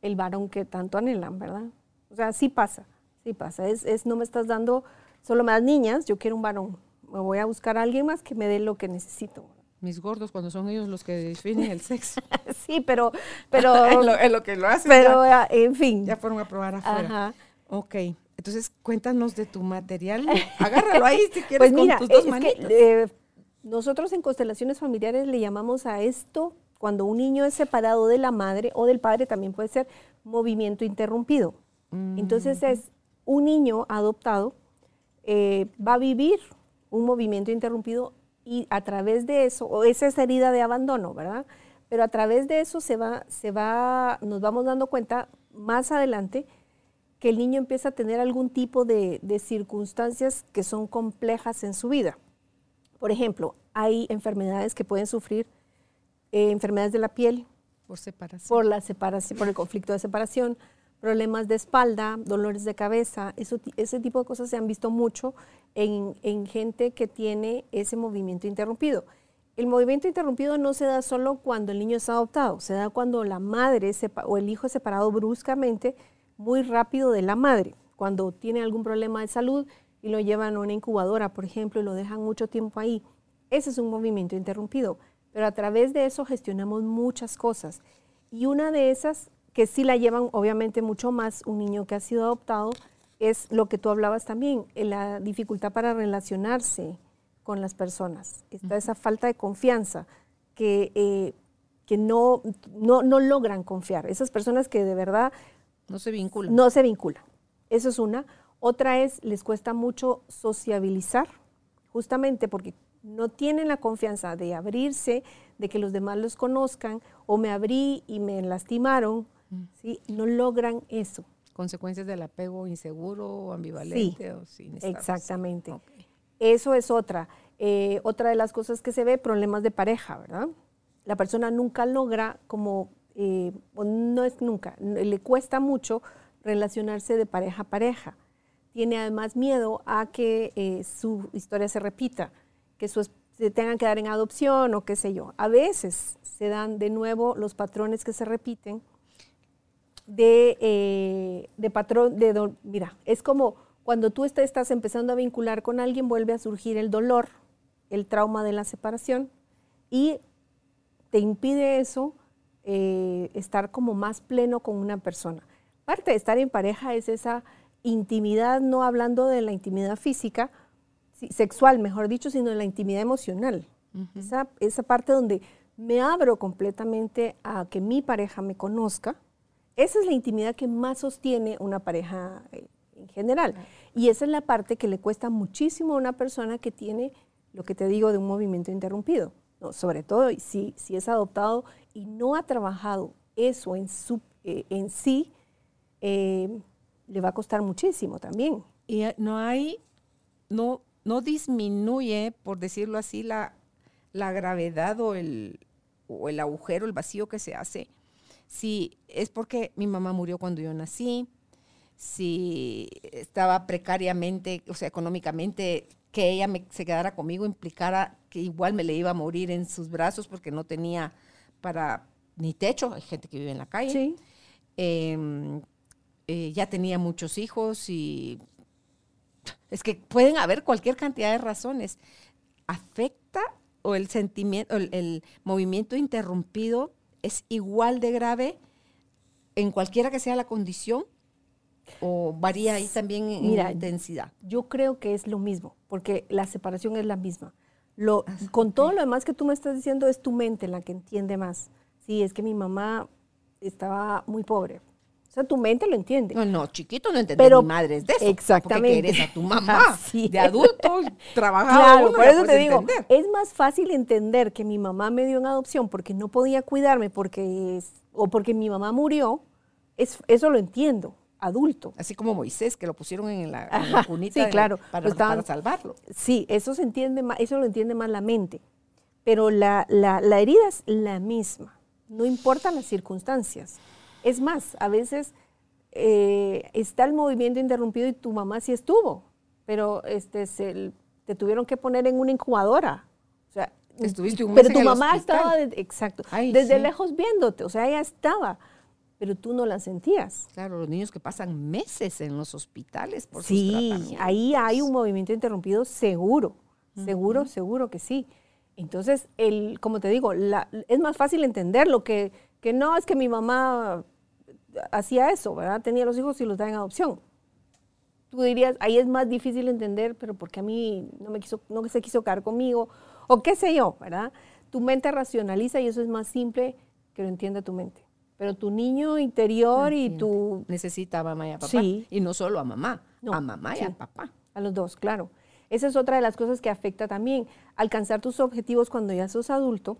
el varón que tanto anhelan, ¿verdad? O sea, sí pasa, sí pasa. Es, es no me estás dando, solo das niñas, yo quiero un varón voy a buscar a alguien más que me dé lo que necesito. Mis gordos cuando son ellos los que definen el sexo. sí, pero... pero es, lo, que lo hacen. Pero, ah, en fin. Ya fueron a probar afuera. Ajá. Ok. Entonces, cuéntanos de tu material. Agárralo ahí si quieres pues mira, con tus dos manitas. Que, eh, nosotros en constelaciones familiares le llamamos a esto, cuando un niño es separado de la madre o del padre, también puede ser movimiento interrumpido. Entonces es un niño adoptado eh, va a vivir un movimiento interrumpido y a través de eso, o esa es herida de abandono, ¿verdad? Pero a través de eso se va, se va, nos vamos dando cuenta más adelante que el niño empieza a tener algún tipo de, circunstancias que son complejas en su vida. Por ejemplo, hay enfermedades que pueden sufrir, eh, enfermedades de la piel. Por separación. Por la separación, por el conflicto de separación, problemas de espalda, dolores de cabeza, ese tipo de cosas se han visto mucho en, gente que tiene ese movimiento interrumpido. El movimiento interrumpido no se da solo cuando el niño es adoptado, se da cuando la madre o el hijo es separado bruscamente, muy rápido de la madre, cuando tiene algún problema de salud y lo llevan a una incubadora, por ejemplo, y lo dejan mucho tiempo ahí. Ese es un movimiento interrumpido, pero a través de eso gestionamos muchas cosas. Y una de esas que sí la llevan obviamente mucho más un niño que ha sido adoptado, es lo que tú hablabas también, eh, la dificultad para relacionarse con las personas. Está esa falta de confianza que, eh, que no, no, no, logran confiar. Esas personas que de verdad... No se vinculan. No se vinculan. Eso es una. Otra es, les cuesta mucho sociabilizar, justamente porque no tienen la confianza de abrirse, de que los demás los conozcan, o me abrí y me lastimaron, ¿sí? No logran eso. Consecuencias del apego inseguro o ambivalente o sin Exactamente. Eso es otra. Eh, otra de las cosas que se ve, problemas de pareja, ¿verdad? La persona nunca logra como, eh, no es nunca, le cuesta mucho relacionarse de pareja a pareja. Tiene además miedo a que eh, su historia se repita, que su, se tengan que dar en adopción o qué sé yo. A veces se dan de nuevo los patrones que se repiten de, eh, de patrón, de, mira, es como cuando tú estás empezando a vincular con alguien, vuelve a surgir el dolor, el trauma de la separación y te impide eso eh, estar como más pleno con una persona. Parte de estar en pareja es esa intimidad, no hablando de la intimidad física, sexual, mejor dicho, sino de la intimidad emocional. esa, esa parte donde me abro completamente a que mi pareja me conozca, esa es la intimidad que más sostiene una pareja eh, en general. Y esa es la parte que le cuesta muchísimo a una persona que tiene, lo que te digo, de un movimiento interrumpido. sobre todo si, si es adoptado y no ha trabajado eso en, su, eh, en sí, eh, le va a costar muchísimo también. Y no hay, no, no disminuye, por decirlo así, la, la gravedad o el, o el agujero, el vacío que se hace si es porque mi mamá murió cuando yo nací, si estaba precariamente, o sea, económicamente, que ella se quedara conmigo implicara que igual me le iba a morir en sus brazos porque no tenía para ni techo, hay gente que vive en la calle. Sí. Em, eh, ya tenía muchos hijos y es que pueden haber cualquier cantidad de razones. Afecta o el sentimiento, el movimiento interrumpido es igual de grave en cualquiera que sea la condición o varía ahí también en intensidad? Yo creo que es lo mismo, porque la separación es la misma. Lo, ah, con todo lo demás que tú me estás diciendo, es tu mente la que entiende más. Sí, es que mi mamá estaba muy pobre. O sea, tu mente lo entiende. No, no, chiquito no entiende. Pero, mi madre es de eso. Exactamente. Porque eres a tu mamá. de adulto, trabajaba Claro, por eso te digo, es más fácil entender que mi mamá me dio en adopción porque no podía cuidarme porque o porque mi mamá murió. Es, eso lo entiendo, adulto. Así como Moisés, que lo pusieron en la, cunita claro, para, para, salvarlo. Sí, eso se entiende más, eso lo entiende más la mente. Pero la, la, la herida es la misma. No importan las circunstancias. Es más, a veces eh, está el movimiento interrumpido y tu mamá sí estuvo, pero este, se, te tuvieron que poner en una incubadora. O sea, Estuviste un mes Pero tu mamá estaba, exacto, desde lejos viéndote, o sea, ella estaba, pero tú no la sentías. Claro, los niños que pasan meses en los hospitales por sí, ahí hay un movimiento interrumpido seguro, seguro, seguro que sí. Entonces, el, como te digo, es más fácil entenderlo que, que no es que mi mamá hacía eso, ¿verdad? Tenía los hijos y los da en adopción. Tú dirías, ahí es más difícil entender, pero porque a mí no, me quiso, no se quiso quedar conmigo, o qué sé yo, ¿verdad? Tu mente racionaliza y eso es más simple que lo entienda tu mente. pero tu niño interior y tu... Necesita a mamá y a papá. Sí. Y no solo a mamá, No, a mamá y sí. a papá. A los dos, claro. Esa es otra de las cosas que afecta también. Alcanzar tus objetivos cuando ya sos adulto,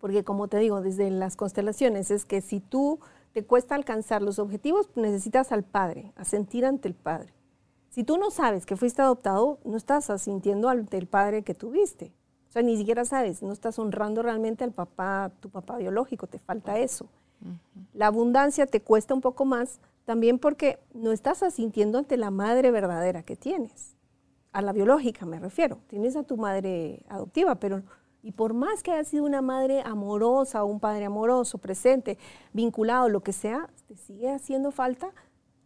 porque como te digo, desde las constelaciones, es que si tú te cuesta alcanzar los objetivos, necesitas al padre, a sentir ante el padre. Si tú no sabes que fuiste adoptado, no estás sintiendo ante el padre que tuviste. O sea, ni siquiera sabes, no estás honrando realmente al papá, tu papá biológico, te falta eso. La abundancia te cuesta un poco más también porque no estás asintiendo ante la madre verdadera que tienes. A la biológica me refiero. Tienes a tu madre adoptiva, pero y por más que haya sido una madre amorosa o un padre amoroso, presente, vinculado, lo que sea, te sigue haciendo falta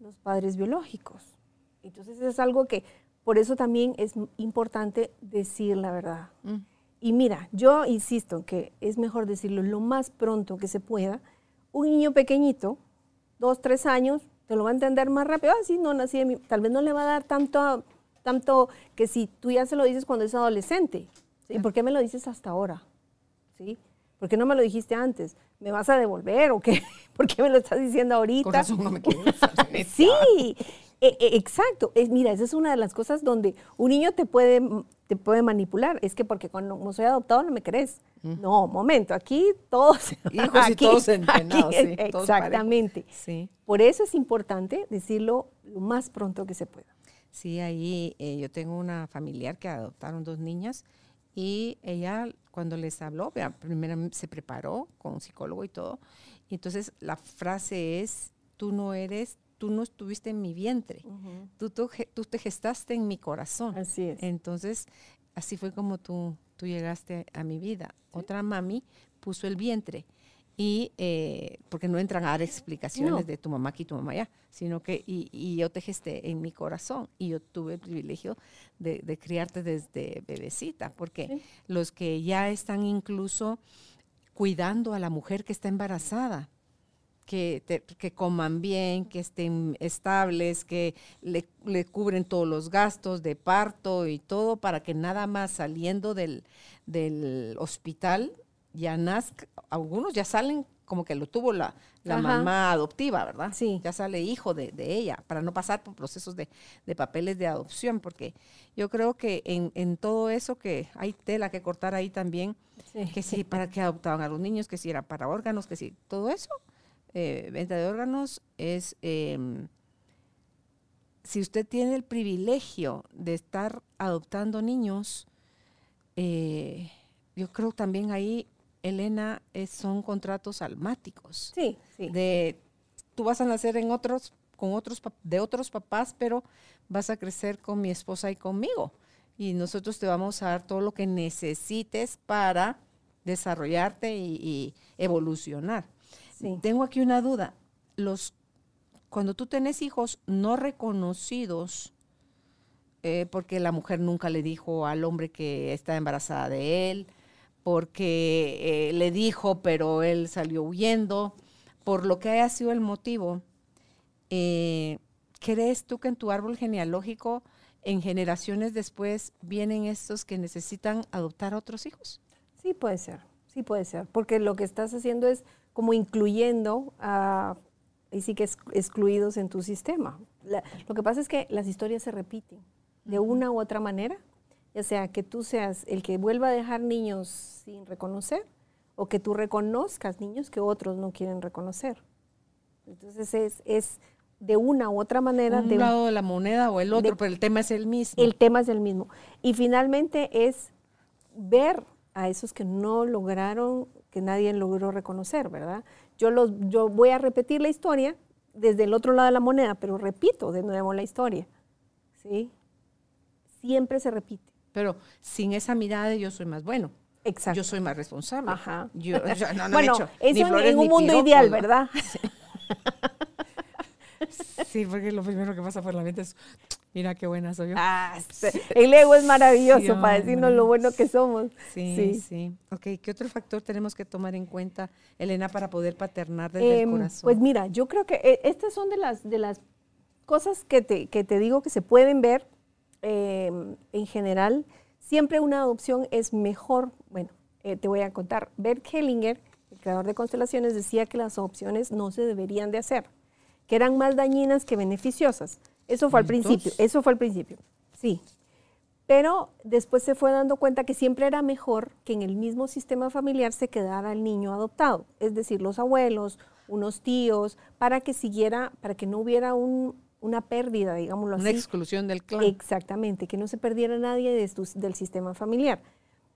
los padres biológicos. Entonces es algo que por eso también es importante decir la verdad. Y mira, yo insisto en que es mejor decirlo lo más pronto que se pueda. Un niño pequeñito, dos, tres años, te lo va a entender más rápido. Ah, sí, no nací de mi... Tal vez no le va a dar tanto, tanto que si tú ya se lo dices cuando es adolescente. ¿Y por qué me lo dices hasta ahora? ¿Sí? ¿Por qué no me lo dijiste antes? ¿Me vas a devolver o qué? ¿Por qué me lo estás diciendo ahorita? Con razón no me quieres. Sí, e- e- exacto. Es, mira, esa es una de las cosas donde un niño te puede, te puede manipular. Es que porque cuando no soy adoptado no me crees. No, momento, aquí todos... Hijos y todos entrenados, sí, todos exactamente. Sí. Por eso es importante decirlo lo más pronto que se pueda. Sí, ahí eh, yo tengo una familiar que adoptaron dos niñas y ella cuando les habló, primero se preparó con un psicólogo y todo, y entonces la frase es, tú no eres, tú no estuviste en mi vientre, tú, tú, ge- tú te gestaste en mi corazón. Así es. Entonces, así fue como tú, tú llegaste a mi vida. Otra mami puso el vientre. Y eh, porque no entran a dar explicaciones No. de tu mamá aquí, tu mamá allá, sino que y, y yo te gesté en mi corazón y yo tuve el privilegio de, de criarte desde bebecita, porque Sí. los que ya están incluso cuidando a la mujer que está embarazada, que, te- que coman bien, que estén estables, que le, le cubren todos los gastos de parto y todo para que nada más saliendo del, del hospital ya nazca, algunos ya salen como que lo tuvo la, la mamá adoptiva, ¿verdad? Sí. Ya sale hijo de, de ella, para no pasar por procesos de, de papeles de adopción, porque yo creo que en, en todo eso que hay tela que cortar ahí también, Sí. que sí, para qué adoptaban a los niños, que si era para órganos, que si todo eso, eh, venta de órganos es, em, si usted tiene el privilegio de estar adoptando niños, eh, yo creo también ahí, Elena, es- son contratos almáticos. Sí, sí. De, tú vas a nacer en otros, con otros, de otros papás, pero vas a crecer con mi esposa y conmigo. Y nosotros te vamos a dar todo lo que necesites para desarrollarte y, y evolucionar. Sí. Tengo aquí una duda. Los, cuando tú tenés hijos no reconocidos, eh, porque la mujer nunca le dijo al hombre que está embarazada de él, porque eh, le dijo, pero él salió huyendo, por lo que haya sido el motivo, eh, ¿crees tú que en tu árbol genealógico, en generaciones después, vienen estos que necesitan adoptar a otros hijos? Sí puede ser, sí puede ser, porque lo que estás haciendo es como incluyendo a, y sí que es- excluidos en tu sistema. La- lo que pasa es que las historias se repiten de una u otra manera, ya sea que tú seas el que vuelva a dejar niños sin reconocer o que tú reconozcas niños que otros no quieren reconocer. Entonces es, es de una u otra manera Un de lado de la moneda o el otro, de- pero el tema es el mismo. el tema es el mismo. Y finalmente es ver a esos que no lograron, que nadie logró reconocer, ¿verdad? Yo, los, yo voy a repetir la historia desde el otro lado de la moneda, pero repito de nuevo la historia. ¿Sí? Siempre se repite. Pero sin esa mirada de yo soy más bueno. Exacto. Yo soy más responsable. Ajá. Yo, o sea, no, bueno, eso ni en- flores en ni un mundo ideal. ¿verdad? Sí, porque lo primero que pasa por la mente es, mira qué buena soy yo. Ah, el ego es maravilloso Sí, para decirnos lo bueno que somos. Sí, sí, Ok, ¿qué otro factor tenemos que tomar en cuenta, Elena, para poder paternar desde el Em, corazón? Pues mira, yo creo que eh, estas son de las, de las cosas que te, que te digo que se pueden ver em, en general. Siempre una adopción es mejor, bueno, eh, te voy a contar, Bert Hellinger, creador de constelaciones, decía que las adopciones no se deberían de hacer, que eran más dañinas que beneficiosas. Eso fue al principio, eso fue al principio, sí. Pero después se fue dando cuenta que siempre era mejor que en el mismo sistema familiar se quedara el niño adoptado, es decir, los abuelos, unos tíos, para que siguiera, para que no hubiera una pérdida, digámoslo así. Una exclusión del clan. Exactamente, que no se perdiera nadie del sistema familiar.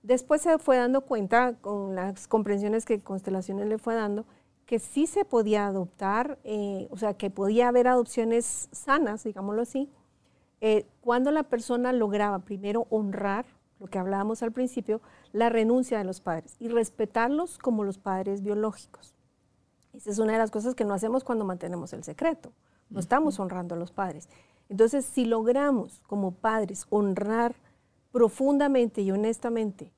Después se fue dando cuenta, con las comprensiones que Constelaciones le fue dando, que sí se podía adoptar, eh, o sea, que podía haber adopciones sanas, digámoslo así, eh, cuando la persona lograba primero honrar, lo que hablábamos al principio, la renuncia de los padres y respetarlos como los padres biológicos. Esa es una de las cosas que no hacemos cuando mantenemos el secreto. No estamos honrando a los padres. Entonces, si logramos como padres honrar profundamente y honestamente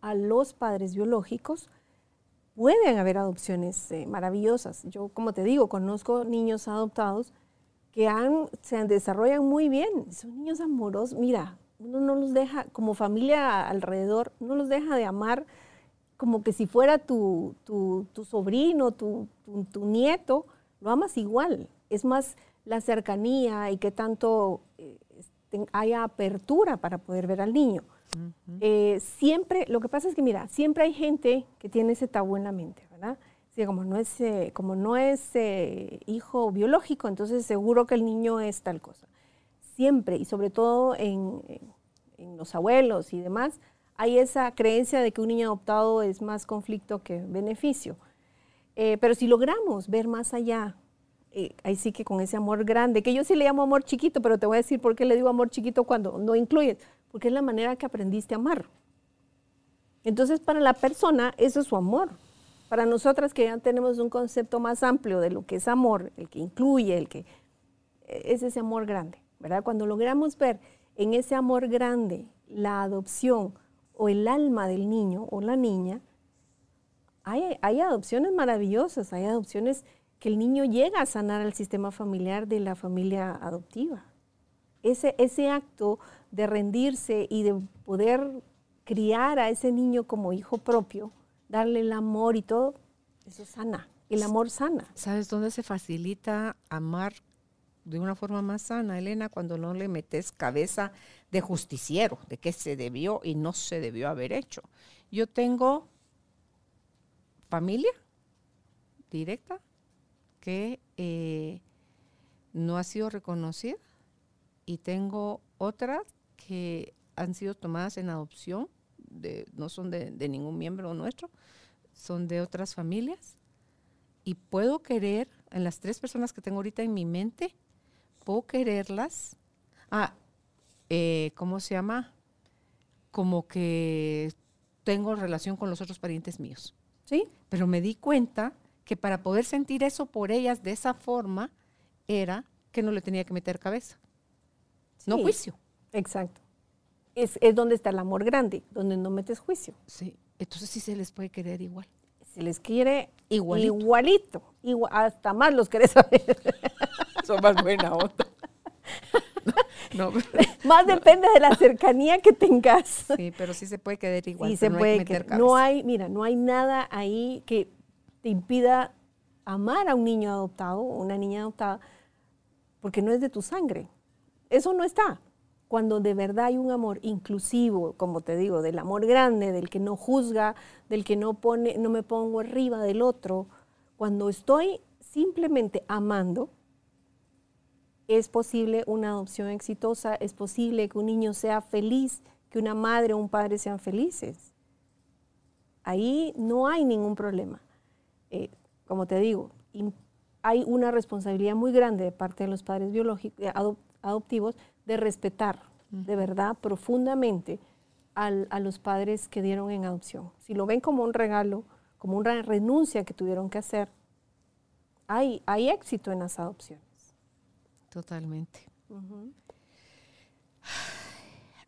a los padres biológicos, pueden haber adopciones eh, maravillosas. Yo, como te digo, conozco niños adoptados que han, se desarrollan muy bien. Son niños amorosos. Mira, uno no los deja, como familia alrededor, no los deja de amar como que si fuera tu, tu, sobrino, tu, tu, nieto, lo amas igual. Es más la cercanía y que tanto eh, haya apertura para poder ver al niño. Eh, siempre, lo que pasa es que, mira, siempre hay gente que tiene ese tabú en la mente, ¿verdad? como no es, eh, como no es hijo biológico, entonces seguro que el niño es tal cosa. Siempre, y sobre todo en, los abuelos y demás, hay esa creencia de que un niño adoptado es más conflicto que beneficio. Eh, pero si logramos ver más allá, ahí sí que con ese amor grande, que yo sí le llamo amor chiquito, pero te voy a decir por qué le digo amor chiquito cuando no incluyes, porque es la manera que aprendiste a amar. Entonces, para la persona, eso es su amor. Para nosotras que ya tenemos un concepto más amplio de lo que es amor, el que incluye, el que es ese amor grande, ¿verdad? Cuando logramos ver en ese amor grande la adopción o el alma del niño o la niña, hay, hay adopciones maravillosas, hay adopciones que el niño llega a sanar al sistema familiar de la familia adoptiva. Ese, ese acto de rendirse y de poder criar a ese niño como hijo propio, darle el amor y todo, eso sana. El amor sana. ¿Sabes dónde se facilita amar de una forma más sana, Elena? Cuando no le metes cabeza de justiciero, de qué se debió y no se debió haber hecho. Yo tengo familia directa que eh, no ha sido reconocida y tengo otras que han sido tomadas en adopción no son de, ningún miembro nuestro, son de otras familias. Y puedo querer, en las tres personas que tengo ahorita en mi mente, puedo quererlas. Ah, eh, ¿cómo se llama? Como que tengo relación con los otros parientes míos. ¿Sí? Pero me di cuenta que para poder sentir eso por ellas de esa forma era que no le tenía que meter cabeza. No juicio. Exacto es, donde está el amor grande, donde no metes juicio. Sí, entonces sí se les puede querer igual. Se les quiere igualito, hasta más los querés saber. Son más buena onda. No, Más depende de la cercanía que tengas. Sí, pero sí se puede querer igual. Sí se no puede. Hay no hay, mira, no hay nada ahí que te impida amar a un niño adoptado o una niña adoptada, porque no es de tu sangre. Eso no está cuando de verdad hay un amor inclusivo, como te digo, del amor grande, del que no juzga, del que no pone, no me pongo arriba del otro, cuando estoy simplemente amando, es posible una adopción exitosa, es posible que un niño sea feliz, que una madre o un padre sean felices. Ahí no hay ningún problema. Eh, como te digo, hay una responsabilidad muy grande de parte de los padres biológicos, eh, adoptivos de respetar de verdad profundamente a los padres que dieron en adopción. Si lo ven como un regalo, como una renuncia que tuvieron que hacer, hay, hay éxito en las adopciones. Totalmente.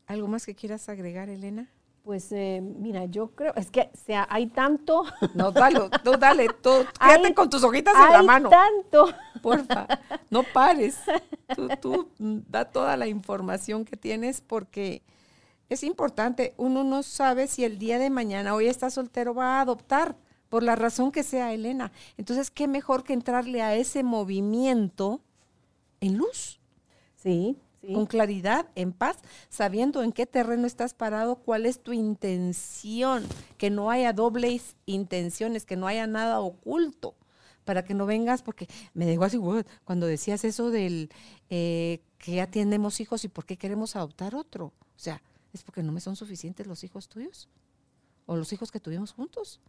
¿Algo más que quieras agregar, Elena? Pues eh, mira, yo creo, es que sea, hay tanto. No, dale, tú dale, tú, quédate con tus hojitas en la mano. tanto. Porfa, no pares. Tú, tú da toda la información que tienes porque es importante. Uno no sabe si el día de mañana, hoy está soltero, va a adoptar. por la razón que sea, Elena. Entonces, ¿qué mejor que entrarle a ese movimiento en luz? Sí, con claridad, en paz, sabiendo en qué terreno estás parado, cuál es tu intención, que no haya dobles intenciones, que no haya nada oculto, para que no vengas, porque me dejó así, cuando decías eso del eh, que ya tenemos hijos y por qué queremos adoptar otro. O sea, ¿es porque no me son suficientes los hijos tuyos? ¿O los hijos que tuvimos juntos?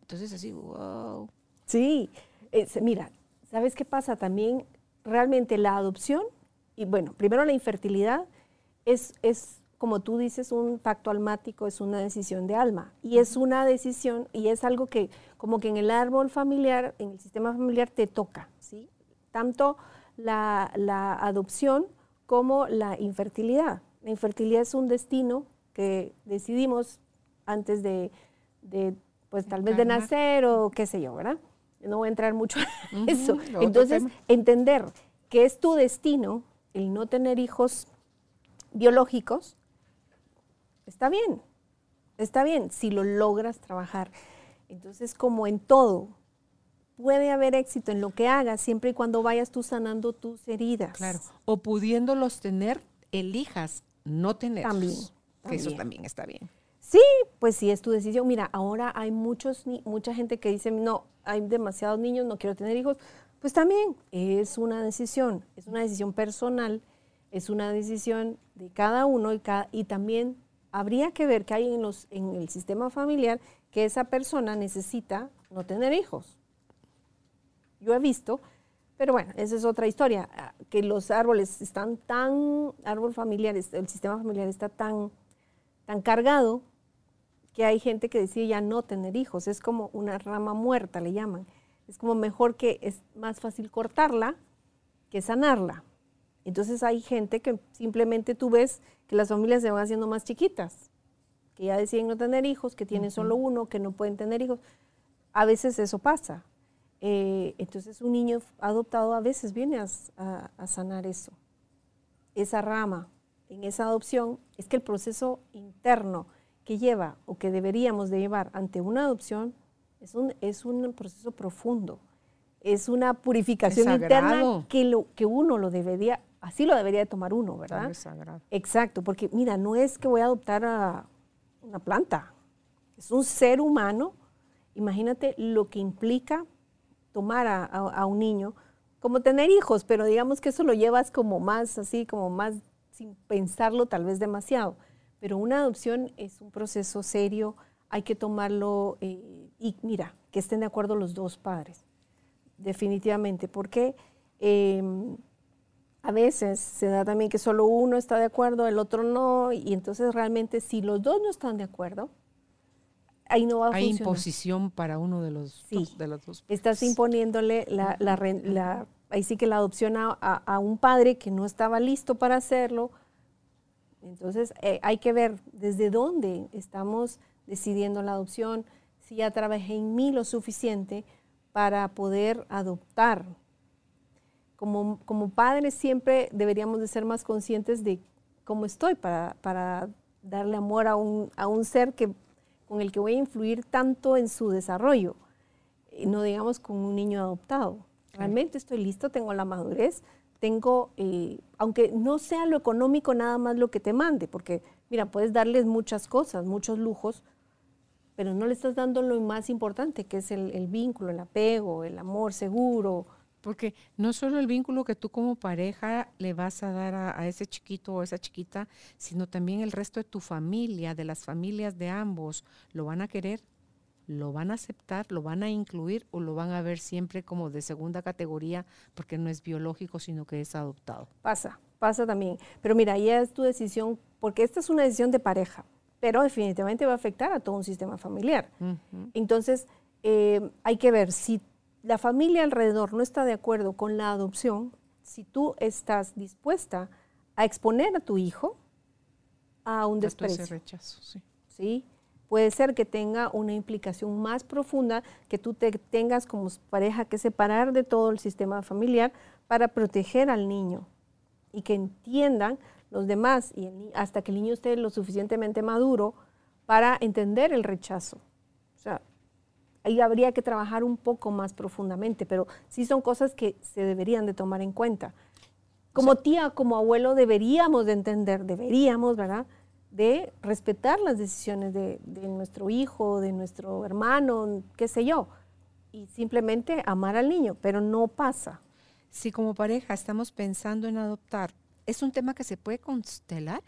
Entonces así, wow. Sí, mira, ¿sabes qué pasa? También realmente la adopción y bueno, primero la infertilidad es, es, como tú dices, un pacto almático, es una decisión de alma. Y es una decisión, y es algo que como que en el árbol familiar, en el sistema familiar te toca, ¿sí? Tanto la, adopción como la infertilidad. La infertilidad es un destino que decidimos antes de, pues tal vez de nacer o qué sé yo, ¿verdad? No voy a entrar mucho en eso. Entonces, entender que es tu destino, el no tener hijos biológicos, está bien, está bien si lo logras trabajar. Entonces, como en todo, puede haber éxito en lo que hagas siempre y cuando vayas tú sanando tus heridas. Claro. O pudiéndolos tener, elijas no tenerlos. También, también. Eso también está bien. Sí, pues sí, es tu decisión. Mira, ahora hay muchos, mucha gente que dice, no, hay demasiados niños, no quiero tener hijos. Pues también es una decisión, es una decisión personal, es una decisión de cada uno y, también habría que ver que hay en, los, en el sistema familiar que esa persona necesita no tener hijos. Yo he visto, pero bueno, esa es otra historia, ah, que los árboles están tan, árbol familiar, el sistema familiar está tan, tan cargado que hay gente que decide ya no tener hijos, es como una rama muerta, le llaman es como mejor que es más fácil cortarla que sanarla. Entonces hay gente que simplemente tú ves que las familias se van haciendo más chiquitas, que ya deciden no tener hijos, que tienen solo uno, que no pueden tener hijos. A veces eso pasa. Eh, entonces un niño adoptado a veces viene a, a sanar eso. Esa rama en esa adopción es que el proceso interno que lleva o que deberíamos de llevar ante una adopción es un, es un proceso profundo, es una purificación interna que, lo, que uno lo debería, así lo debería de tomar uno, ¿verdad? Es sagrado. Exacto, porque mira, no es que voy a adoptar a una planta, es un ser humano. Imagínate lo que implica tomar a, a un niño, como tener hijos, pero digamos que eso lo llevas como más así, como más sin pensarlo tal vez demasiado. Pero una adopción es un proceso serio, hay que tomarlo eh, y mira, que estén de acuerdo los dos padres, definitivamente, porque em, a veces se da también que solo uno está de acuerdo, el otro no, y entonces realmente si los dos no están de acuerdo, ahí no va a Hay imposición para uno de los, dos, de los dos. Estás imponiéndole la, la, ahí sí que la adopción a, a, un padre que no estaba listo para hacerlo. Entonces eh, hay que ver desde dónde estamos decidiendo la adopción, si ya trabajé en mí lo suficiente para poder adoptar. Como, como padres siempre deberíamos de ser más conscientes de cómo estoy para, para darle amor a un, a un ser que, con el que voy a influir tanto en su desarrollo, no digamos con un niño adoptado. Realmente estoy listo, tengo la madurez, tengo, eh, aunque no sea lo económico nada más lo que te mande, porque mira, puedes darles muchas cosas, muchos lujos, pero no le estás dando lo más importante, que es el, vínculo, el apego, el amor seguro. Porque no solo el vínculo que tú como pareja le vas a dar a, ese chiquito o esa chiquita, sino también el resto de tu familia, de las familias de ambos, lo van a querer, lo van a aceptar, lo van a incluir o lo van a ver siempre como de segunda categoría porque no es biológico, sino que es adoptado. Pasa, pasa también. Pero mira, ahí es tu decisión, porque esta es una decisión de pareja pero definitivamente va a afectar a todo un sistema familiar. Entonces, eh, hay que ver si la familia alrededor no está de acuerdo con la adopción, si tú estás dispuesta a exponer a tu hijo a un desprecio. Ese rechazo, sí. sí. Puede ser que tenga una implicación más profunda, que tú te tengas como pareja que separar de todo el sistema familiar para proteger al niño y que entiendan los demás y hasta que el niño esté lo suficientemente maduro para entender el rechazo. O sea, ahí habría que trabajar un poco más profundamente, pero sí son cosas que se deberían de tomar en cuenta. Como tía, como abuelo, deberíamos de entender, deberíamos, ¿verdad? De respetar las decisiones de, de nuestro hijo, de nuestro hermano, qué sé yo, y simplemente amar al niño, pero no pasa. Si como pareja estamos pensando en adoptar, ¿es un tema que se puede constelar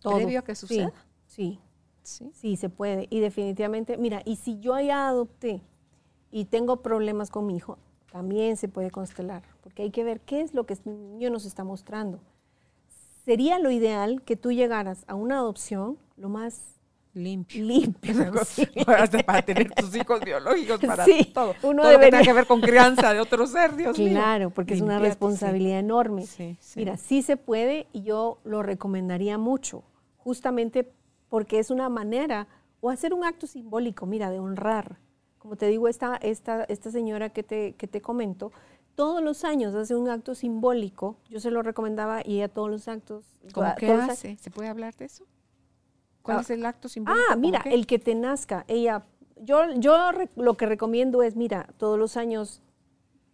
Todo. previo a que suceda? Sí, Sí. sí, se puede. Y definitivamente, mira, y si yo ya adopté y tengo problemas con mi hijo, también se puede constelar, porque hay que ver qué es lo que el niño nos está mostrando. Sería lo ideal que tú llegaras a una adopción lo más Limpio. limpio. Hasta para tener tus hijos biológicos, para Sí, todo. uno todo lo que debería- tenga que ver con crianza de otro ser, Dios mío. Claro, porque es una sí. responsabilidad enorme. Sí, sí. Mira, sí se puede y yo lo recomendaría mucho, justamente porque es una manera, o hacer un acto simbólico, mira, de honrar. Como te digo, esta, esta, esta señora que te, que te comento, todos los años hace un acto simbólico, yo se lo recomendaba y ella todos los actos. ¿Cómo a- hace? ¿Se puede hablar de eso? ¿Cuál Ah, es el acto simbólico? Ah, ¿Cómo mira, el que te nazca. Ella, yo, yo re- lo que recomiendo es, mira, todos los años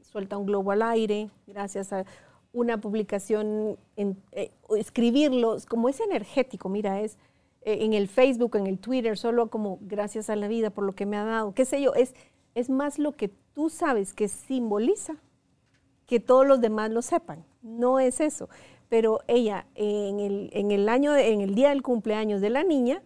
suelta un globo al aire, gracias a una publicación, en, eh, escribirlo, es como es energético, mira, es eh, en el Facebook, en el Twitter, solo como gracias a la vida por lo que me ha dado, qué sé yo, es, es más lo que tú sabes que simboliza que todos los demás lo sepan. No es eso. Pero ella en el, en el año, en el día del cumpleaños de la niña,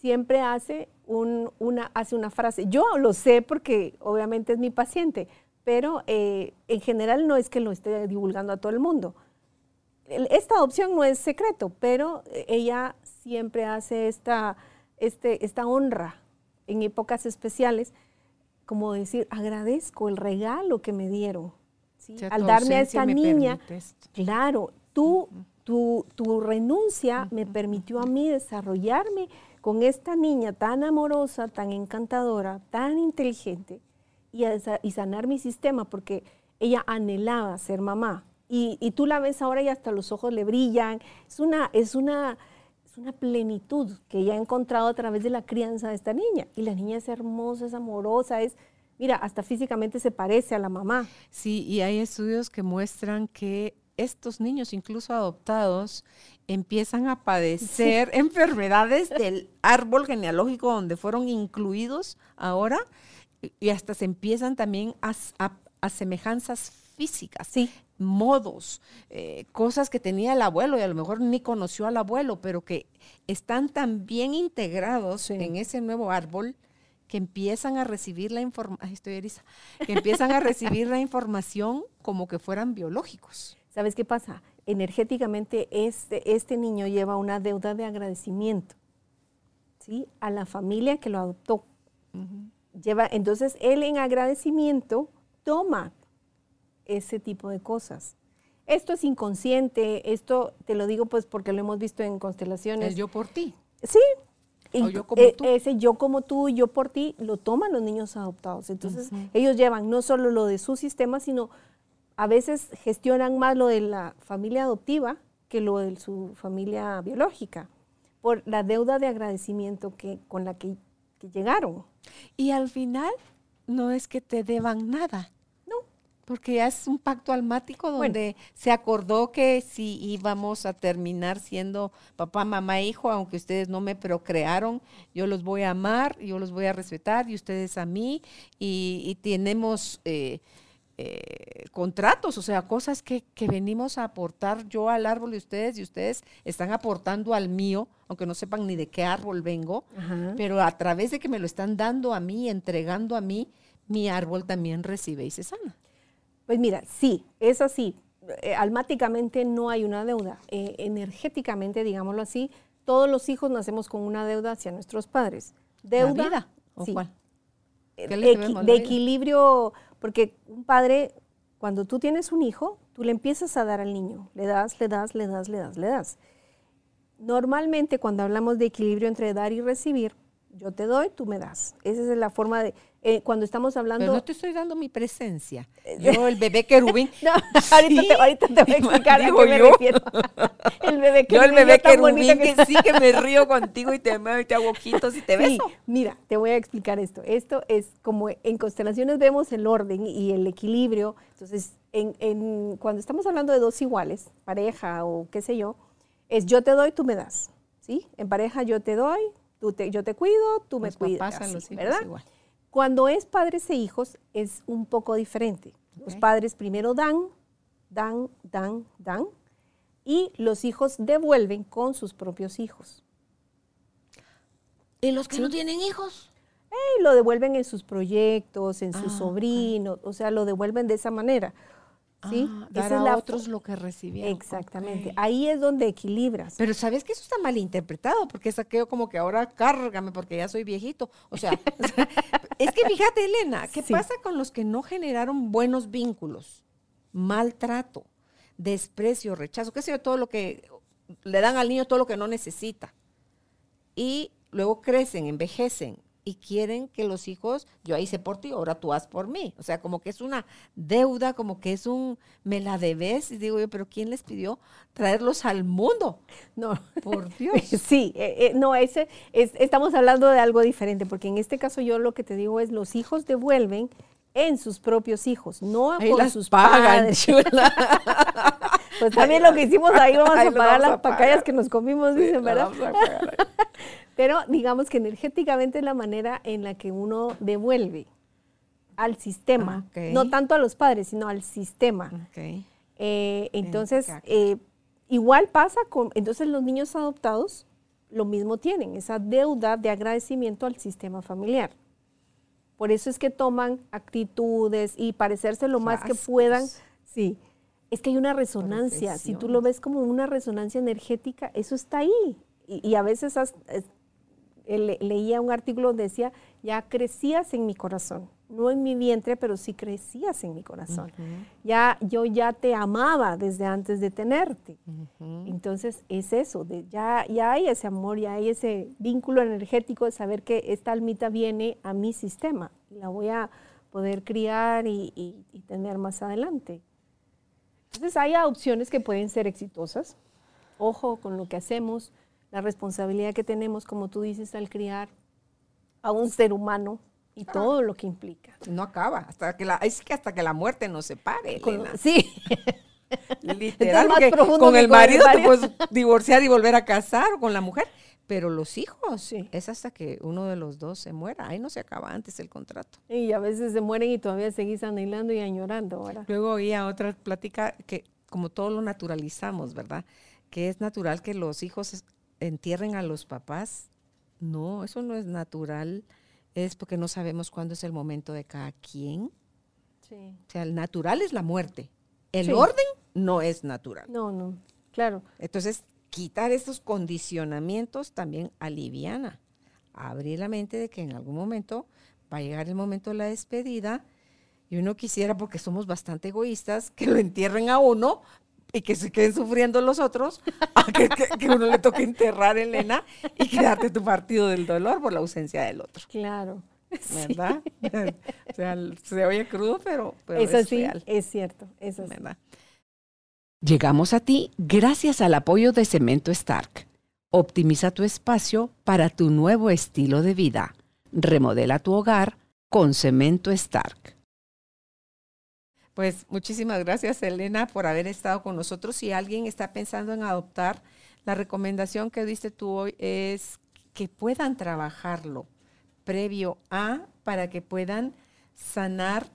siempre hace, un- una, hace una frase. Yo lo sé porque obviamente es mi paciente, pero eh, en general no es que lo esté divulgando a todo el mundo. Esta adopción no es secreto, pero eh, ella siempre hace esta, este, esta honra en épocas especiales, como decir, agradezco el regalo que me dieron. Al darme a esta niña. Claro, tú, tu, tu renuncia me permitió a mí desarrollarme con esta niña tan amorosa, tan encantadora, tan inteligente y, a sa- y sanar mi sistema porque ella anhelaba ser mamá. Y, y tú la ves ahora y hasta los ojos le brillan. Es una, es, una, es una plenitud que ella ha encontrado a través de la crianza de esta niña. Y la niña es hermosa, es amorosa, es, mira, hasta físicamente se parece a la mamá. Sí, y hay estudios que muestran que estos niños, incluso adoptados, empiezan a padecer enfermedades del árbol genealógico donde fueron incluidos ahora y- hasta se empiezan también a, a- a semejanzas físicas, Sí. modos, eh, cosas que tenía el abuelo y a lo mejor ni conoció al abuelo, pero que están tan bien integrados Sí. en ese nuevo árbol que empiezan a recibir la información, que empiezan a recibir la información como que fueran biológicos. ¿Sabes qué pasa? Energéticamente este, este niño lleva una deuda de agradecimiento ¿sí? a la familia que lo adoptó. Lleva, entonces él en agradecimiento toma ese tipo de cosas. Esto es inconsciente, esto te lo digo pues porque lo hemos visto en constelaciones. El yo por ti. Sí. Y, O yo como eh, tú. Ese yo como tú, yo por ti, lo toman los niños adoptados. Entonces, ellos llevan no solo lo de su sistema, sino a veces gestionan más lo de la familia adoptiva que lo de su familia biológica, por la deuda de agradecimiento que, con la que, que llegaron. Y al final no es que te deban nada. No. Porque ya es un pacto almático donde se acordó que si íbamos a terminar siendo papá, mamá, hijo, aunque ustedes no me procrearon, yo los voy a amar, yo los voy a respetar y ustedes a mí. Y, y tenemos eh, eh, contratos, o sea, cosas que, que venimos a aportar yo al árbol de ustedes y ustedes están aportando al mío, aunque no sepan ni de qué árbol vengo pero a través de que me lo están dando a mí, entregando a mí, mi árbol también recibe y se sana. Pues mira, sí, es así. Eh, almáticamente no hay una deuda. Eh, energéticamente, digámoslo así, todos los hijos nacemos con una deuda hacia nuestros padres. Deuda. ¿La vida? ¿O sí. cuál? eh, ¿Qué le equi- debemos a la de equilibrio, porque un padre, cuando tú tienes un hijo, tú le empiezas a dar al niño, le das, le das, le das, le das, le das. Normalmente cuando hablamos de equilibrio entre dar y recibir, yo te doy, tú me das. Esa es la forma de, eh, cuando estamos hablando... Pero no te estoy dando mi presencia. Yo, el bebé querubín. no, ahorita, te, ahorita, te, voy a explicar a qué me yo. refiero. el bebé querubín. Yo el bebé querubín que... que sí que me río contigo y te muevo y te hago ojitos y te Sí, beso. mira, te voy a explicar esto. Esto es como en constelaciones vemos el orden y el equilibrio. Entonces, en, en- cuando estamos hablando de dos iguales, pareja o qué sé yo, es yo te doy, tú me das. ¿sí? En pareja yo te doy, tú te, yo te cuido, tú me Los cuidas. papás a así, los hijos ¿verdad? igual. Cuando es padres e hijos es un poco diferente. Los padres primero dan, dan, dan, dan, y los hijos devuelven con sus propios hijos. ¿Y los que no tienen hijos? Y lo devuelven en sus proyectos, en sus Ah, sobrinos, o sea, lo devuelven de esa manera. ¿Sí? Ah, Esa es a la otros lo que recibieron. Exactamente. Ahí es donde equilibras. Pero sabes que eso está mal interpretado, porque es aquello como que ahora cárgame porque ya soy viejito. O sea, es que fíjate, Elena, ¿qué Sí. pasa con los que no generaron buenos vínculos? Maltrato, desprecio, rechazo, qué sé yo, todo lo que le dan al niño todo lo que no necesita. Y luego crecen, envejecen y quieren que los hijos, yo hice por ti, ahora tú haz por mí. O sea, como que es una deuda, como que es un, me la debes. Y digo yo, pero ¿quién les pidió traerlos al mundo? No. Por Dios. Sí, eh, eh, no, ese es, estamos hablando de algo diferente, porque en este caso yo lo que te digo es los hijos devuelven en sus propios hijos, no Ahí con las sus pagan, padres. Pues también lo que hicimos ahí vamos Ahí a pagar vamos las a pagar. pacayas que nos comimos, Sí, dicen, ¿verdad? vamos a pagar. Pero digamos que energéticamente es la manera en la que uno devuelve al sistema, Ah, no tanto a los padres, sino al sistema. Ok. Eh, entonces, eh, igual pasa con, entonces los niños adoptados lo mismo tienen, esa deuda de agradecimiento al sistema familiar. Por eso es que toman actitudes y parecerse lo más que puedan. Sí, es que hay una resonancia. Si tú lo ves como una resonancia energética, eso está ahí. Y, y a veces has- le- leía un artículo donde decía, ya crecías en mi corazón, no en mi vientre, pero sí crecías en mi corazón. Ya yo ya te amaba desde antes de tenerte. Entonces es eso, de ya, ya hay ese amor, ya hay ese vínculo energético de saber que esta almita viene a mi sistema y la voy a poder criar y, y- y tener más adelante. Entonces hay opciones que pueden ser exitosas. Ojo con lo que hacemos, la responsabilidad que tenemos, como tú dices, al criar a un ser humano y todo lo que implica. No acaba, hasta que la, es que hasta que la muerte nos separe, Con- Elena. sí, Literal, más profundo con el con el marido te puedes divorciar y volver a casar o con la mujer, pero los hijos Sí. es hasta que uno de los dos se muera, ahí no se acaba antes el contrato. y a veces se mueren y todavía seguís anhelando y añorando, ¿verdad? Luego oía otra plática que como todo lo naturalizamos, ¿verdad? Que es natural que los hijos entierren a los papás. No, eso no es natural, es porque no sabemos cuándo es el momento de cada quien. Sí. O sea, el natural es la muerte. El Sí. orden no es natural. No, no, claro. Entonces, quitar estos condicionamientos también aliviana. Abrir la mente de que en algún momento va a llegar el momento de la despedida y uno quisiera, porque somos bastante egoístas, que lo entierren a uno y que se queden sufriendo los otros, a que, que- que uno le toque enterrar, Elena, y quedarte tu partido del dolor por la ausencia del otro. Claro. Sí. ¿Verdad? o sea, se oye crudo, pero, pero es real. es cierto, es así. ¿verdad? Llegamos a ti gracias al apoyo de Cemento Stark. Optimiza tu espacio para tu nuevo estilo de vida. Remodela tu hogar con Cemento Stark. Pues muchísimas gracias, Elena, por haber estado con nosotros. Si alguien está pensando en adoptar, la recomendación que diste tú hoy es que puedan trabajarlo previo a para que puedan sanar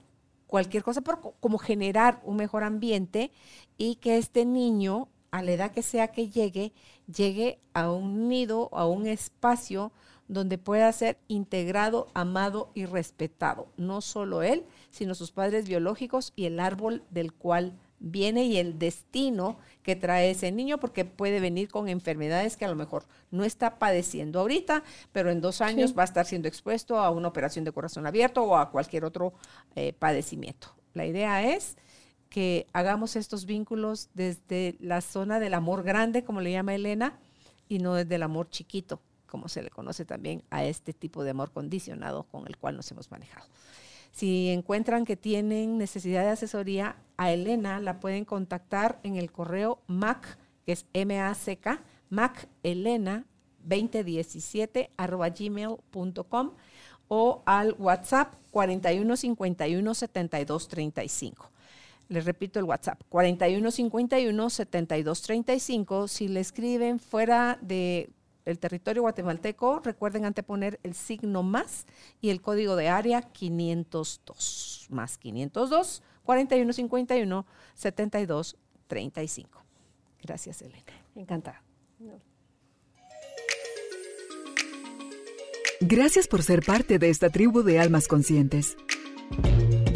cualquier cosa, por, co- como generar un mejor ambiente y que este niño, a la edad que sea que llegue, llegue a un nido, a un espacio donde pueda ser integrado, amado y respetado. No solo él, sino sus padres biológicos y el árbol del cual viene y el destino que trae ese niño, porque puede venir con enfermedades que a lo mejor no está padeciendo ahorita, pero en dos años Sí. va a estar siendo expuesto a una operación de corazón abierto o a cualquier otro eh, padecimiento. La idea es que hagamos estos vínculos desde la zona del amor grande, como le llama Elena, y no desde el amor chiquito, como se le conoce también a este tipo de amor condicionado con el cual nos hemos manejado. Si encuentran que tienen necesidad de asesoría, a Elena la pueden contactar en el correo MAC, que es M-A-C-K, macelena 2017 gmail.com o al WhatsApp 4151 7235. Les repito el WhatsApp, 4151-7235. Si le escriben fuera de el territorio guatemalteco, recuerden anteponer el signo más y el código de área 502, más 502 4151 7235. Gracias, Elena. Encantada. Gracias por ser parte de esta tribu de almas conscientes.